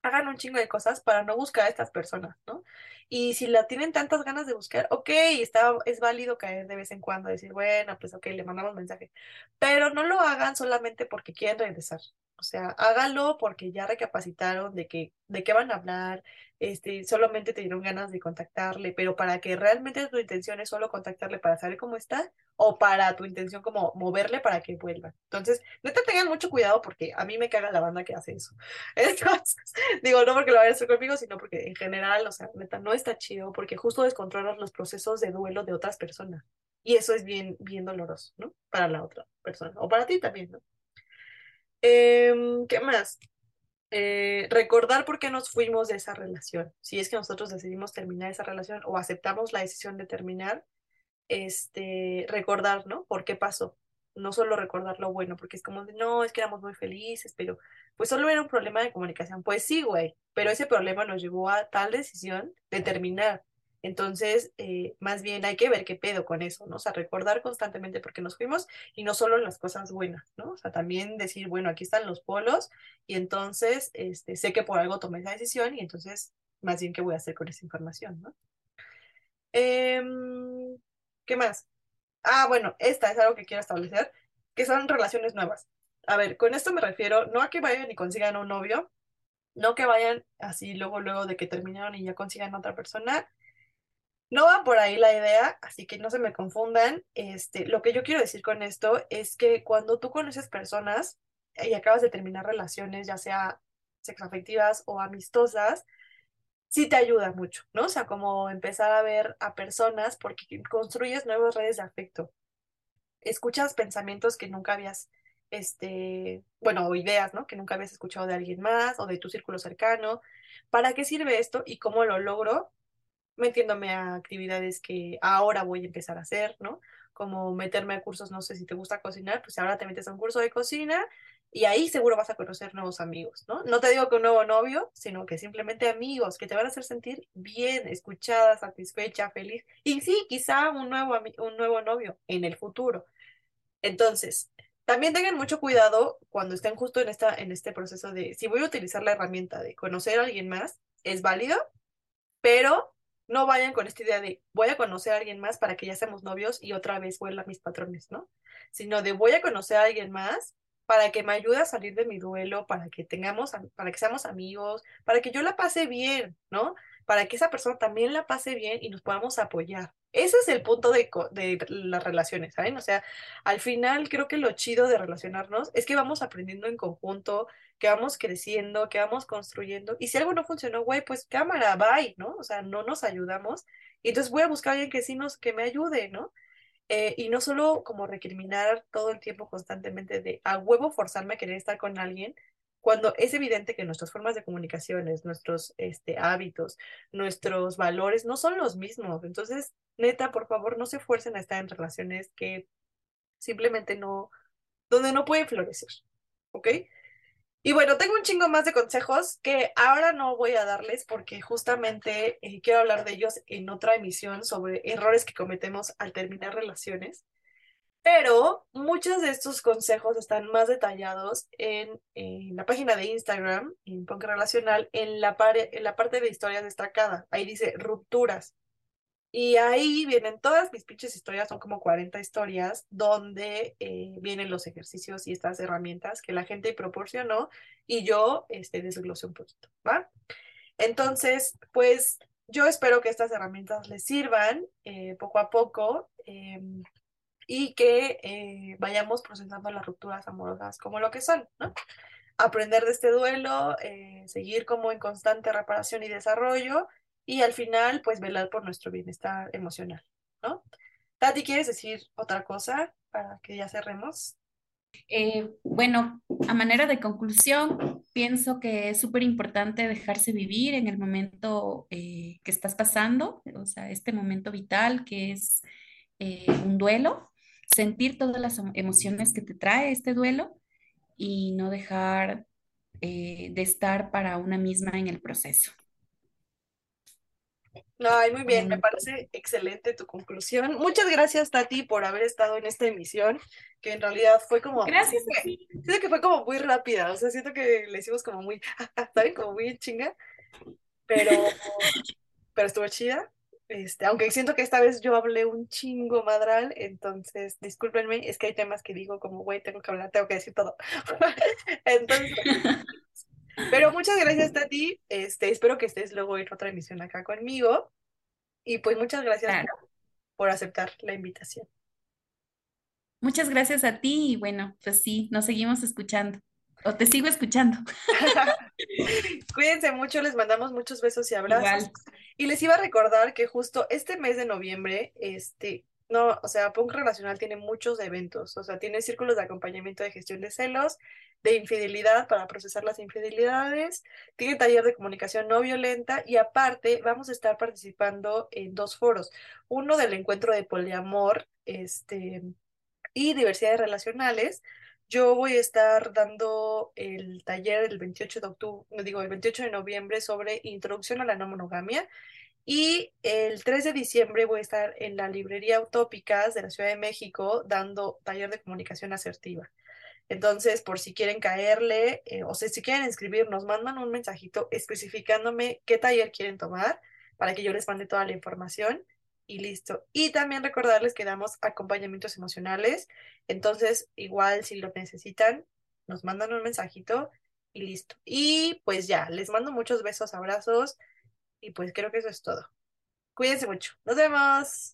hagan un chingo de cosas para no buscar a estas personas, ¿no? Y si la tienen tantas ganas de buscar, ok, está, es válido caer de vez en cuando, decir, bueno, pues ok, le mandamos mensaje, pero no lo hagan solamente porque quieren regresar. O sea, hágalo porque ya recapacitaron de que, de qué van a hablar, este, solamente te dieron ganas de contactarle, pero para que realmente tu intención es solo contactarle para saber cómo está, o para tu intención como moverle para que vuelva. Entonces, neta tengan mucho cuidado porque a mí me caga la banda que hace eso. Digo, no porque lo vaya a hacer conmigo, sino porque en general, o sea, neta, no está chido porque justo descontrolas los procesos de duelo de otras personas. Y eso es bien, bien doloroso, ¿no? Para la otra persona, o para ti también, ¿no? Em, ¿qué más? Eh, recordar por qué nos fuimos de esa relación. Si es que nosotros decidimos terminar esa relación o aceptamos la decisión de terminar, este, recordar, ¿no? ¿Por qué pasó? No solo recordar lo bueno, porque es como de, no, es que éramos muy felices, pero pues solo era un problema de comunicación. Pues sí, güey, pero ese problema nos llevó a tal decisión de terminar. Entonces, eh, más bien hay que ver qué pedo con eso, ¿no? O sea, recordar constantemente por qué nos fuimos y no solo las cosas buenas, ¿no? O sea, también decir, bueno, aquí están los polos y entonces este, sé que por algo tomé esa decisión y entonces, más bien, ¿qué voy a hacer con esa información, ¿no? Em, ¿qué más? Ah, bueno, esta es algo que quiero establecer, que son relaciones nuevas. A ver, con esto me refiero no a que vayan y consigan un novio, no que vayan así luego, luego de que terminaron y ya consigan otra persona, no va por ahí la idea, así que no se me confundan. Este, lo que yo quiero decir con esto es que cuando tú conoces personas y acabas de terminar relaciones, ya sea sexoafectivas o amistosas, sí te ayuda mucho, ¿no? O sea, como empezar a ver a personas porque construyes nuevas redes de afecto. Escuchas pensamientos que nunca habías, este, bueno, o ideas, ¿no? Que nunca habías escuchado de alguien más o de tu círculo cercano. ¿Para qué sirve esto y cómo lo logro? Metiéndome a actividades que ahora voy a empezar a hacer, ¿no? Como meterme a cursos, no sé si te gusta cocinar, pues ahora te metes a un curso de cocina y ahí seguro vas a conocer nuevos amigos, ¿no? No te digo que un nuevo novio, sino que simplemente amigos que te van a hacer sentir bien, escuchada, satisfecha, feliz. Y sí, quizá un nuevo, un nuevo novio en el futuro. Entonces, también tengan mucho cuidado cuando estén justo en, esta, en este proceso de, si voy a utilizar la herramienta de conocer a alguien más, es válido, pero no vayan con esta idea de voy a conocer a alguien más para que ya seamos novios y otra vez vuelva a mis patrones, ¿no? Sino de voy a conocer a alguien más para que me ayude a salir de mi duelo, para que tengamos, para que seamos amigos, para que yo la pase bien, ¿no? Para que esa persona también la pase bien y nos podamos apoyar. Ese es el punto de, de las relaciones, ¿saben? O sea, al final creo que lo chido de relacionarnos es que vamos aprendiendo en conjunto, que vamos creciendo, que vamos construyendo. Y si algo no funcionó, güey, pues cámara, bye, ¿no? O sea, no nos ayudamos. Y entonces voy a buscar a alguien que sí nos, que me ayude, ¿no? Eh, y no solo como recriminar todo el tiempo constantemente de a huevo forzarme a querer estar con alguien, cuando es evidente que nuestras formas de comunicaciones, nuestros este, hábitos, nuestros valores no son los mismos. Entonces, neta, por favor, no se fuercen a estar en relaciones que simplemente no, donde no pueden florecer, ¿ok? Y bueno, tengo un chingo más de consejos que ahora no voy a darles porque justamente eh, quiero hablar de ellos en otra emisión sobre errores que cometemos al terminar relaciones. Pero muchos de estos consejos están más detallados en, la página de Instagram, en Punk Relacional, en la, en la parte de historias destacada. Ahí dice rupturas. Y ahí vienen todas mis pinches historias, son como 40 historias, donde eh, vienen los ejercicios y estas herramientas que la gente proporcionó y yo este, desglosé un poquito, ¿va? Entonces, pues yo espero que estas herramientas les sirvan eh, poco a poco em, y que eh, vayamos procesando las rupturas amorosas como lo que son, ¿no? Aprender de este duelo, seguir como en constante reparación y desarrollo y al final, pues velar por nuestro bienestar emocional, ¿no? Tati, ¿quieres decir otra cosa para que ya cerremos? Eh, bueno, a manera de conclusión, pienso que es súper importante dejarse vivir en el momento eh, que estás pasando, o sea, este momento vital que es eh, un duelo, sentir todas las emociones que te trae este duelo y no dejar de estar para una misma en el proceso. Ay, muy bien, me parece excelente tu conclusión. Muchas gracias, Tati, por haber estado en esta emisión, que en realidad fue como... Gracias. Siento que, fue como muy rápida, o sea, siento que le hicimos como muy, ¿saben? Como muy chinga, pero, pero estuvo chida. Este, aunque siento que esta vez yo hablé un chingo madral, entonces discúlpenme, es que hay temas que digo como, güey, tengo que hablar, tengo que decir todo. Entonces, pero muchas gracias, Tati. Este, espero que estés luego en otra emisión acá conmigo. Y pues muchas gracias Claro. por, por aceptar la invitación. Muchas gracias a ti y bueno, pues sí, nos seguimos escuchando. O te sigo escuchando. Cuídense mucho, les mandamos muchos besos y abrazos. Igual. Y les iba a recordar que justo este mes de noviembre, este, no, o sea, Punk Relacional tiene muchos eventos, o sea, tiene círculos de acompañamiento de gestión de celos, de infidelidad para procesar las infidelidades, tiene taller de comunicación no violenta y aparte vamos a estar participando en dos foros, uno del encuentro de poliamor, este, y diversidades relacionales. Yo voy a estar dando el taller el 28 de octubre, digo, el 28 de noviembre sobre introducción a la no monogamia. Y el 3 de diciembre voy a estar en la librería Utópicas de la Ciudad de México dando taller de comunicación asertiva. Entonces, por si quieren caerle, eh, o sea, si quieren inscribirnos, mandan un mensajito especificándome qué taller quieren tomar para que yo les mande toda la información y listo. Y también recordarles que damos acompañamientos emocionales. Entonces, igual si lo necesitan, nos mandan un mensajito y listo. Y pues ya, les mando muchos besos, abrazos y pues creo que eso es todo. Cuídense mucho. Nos vemos.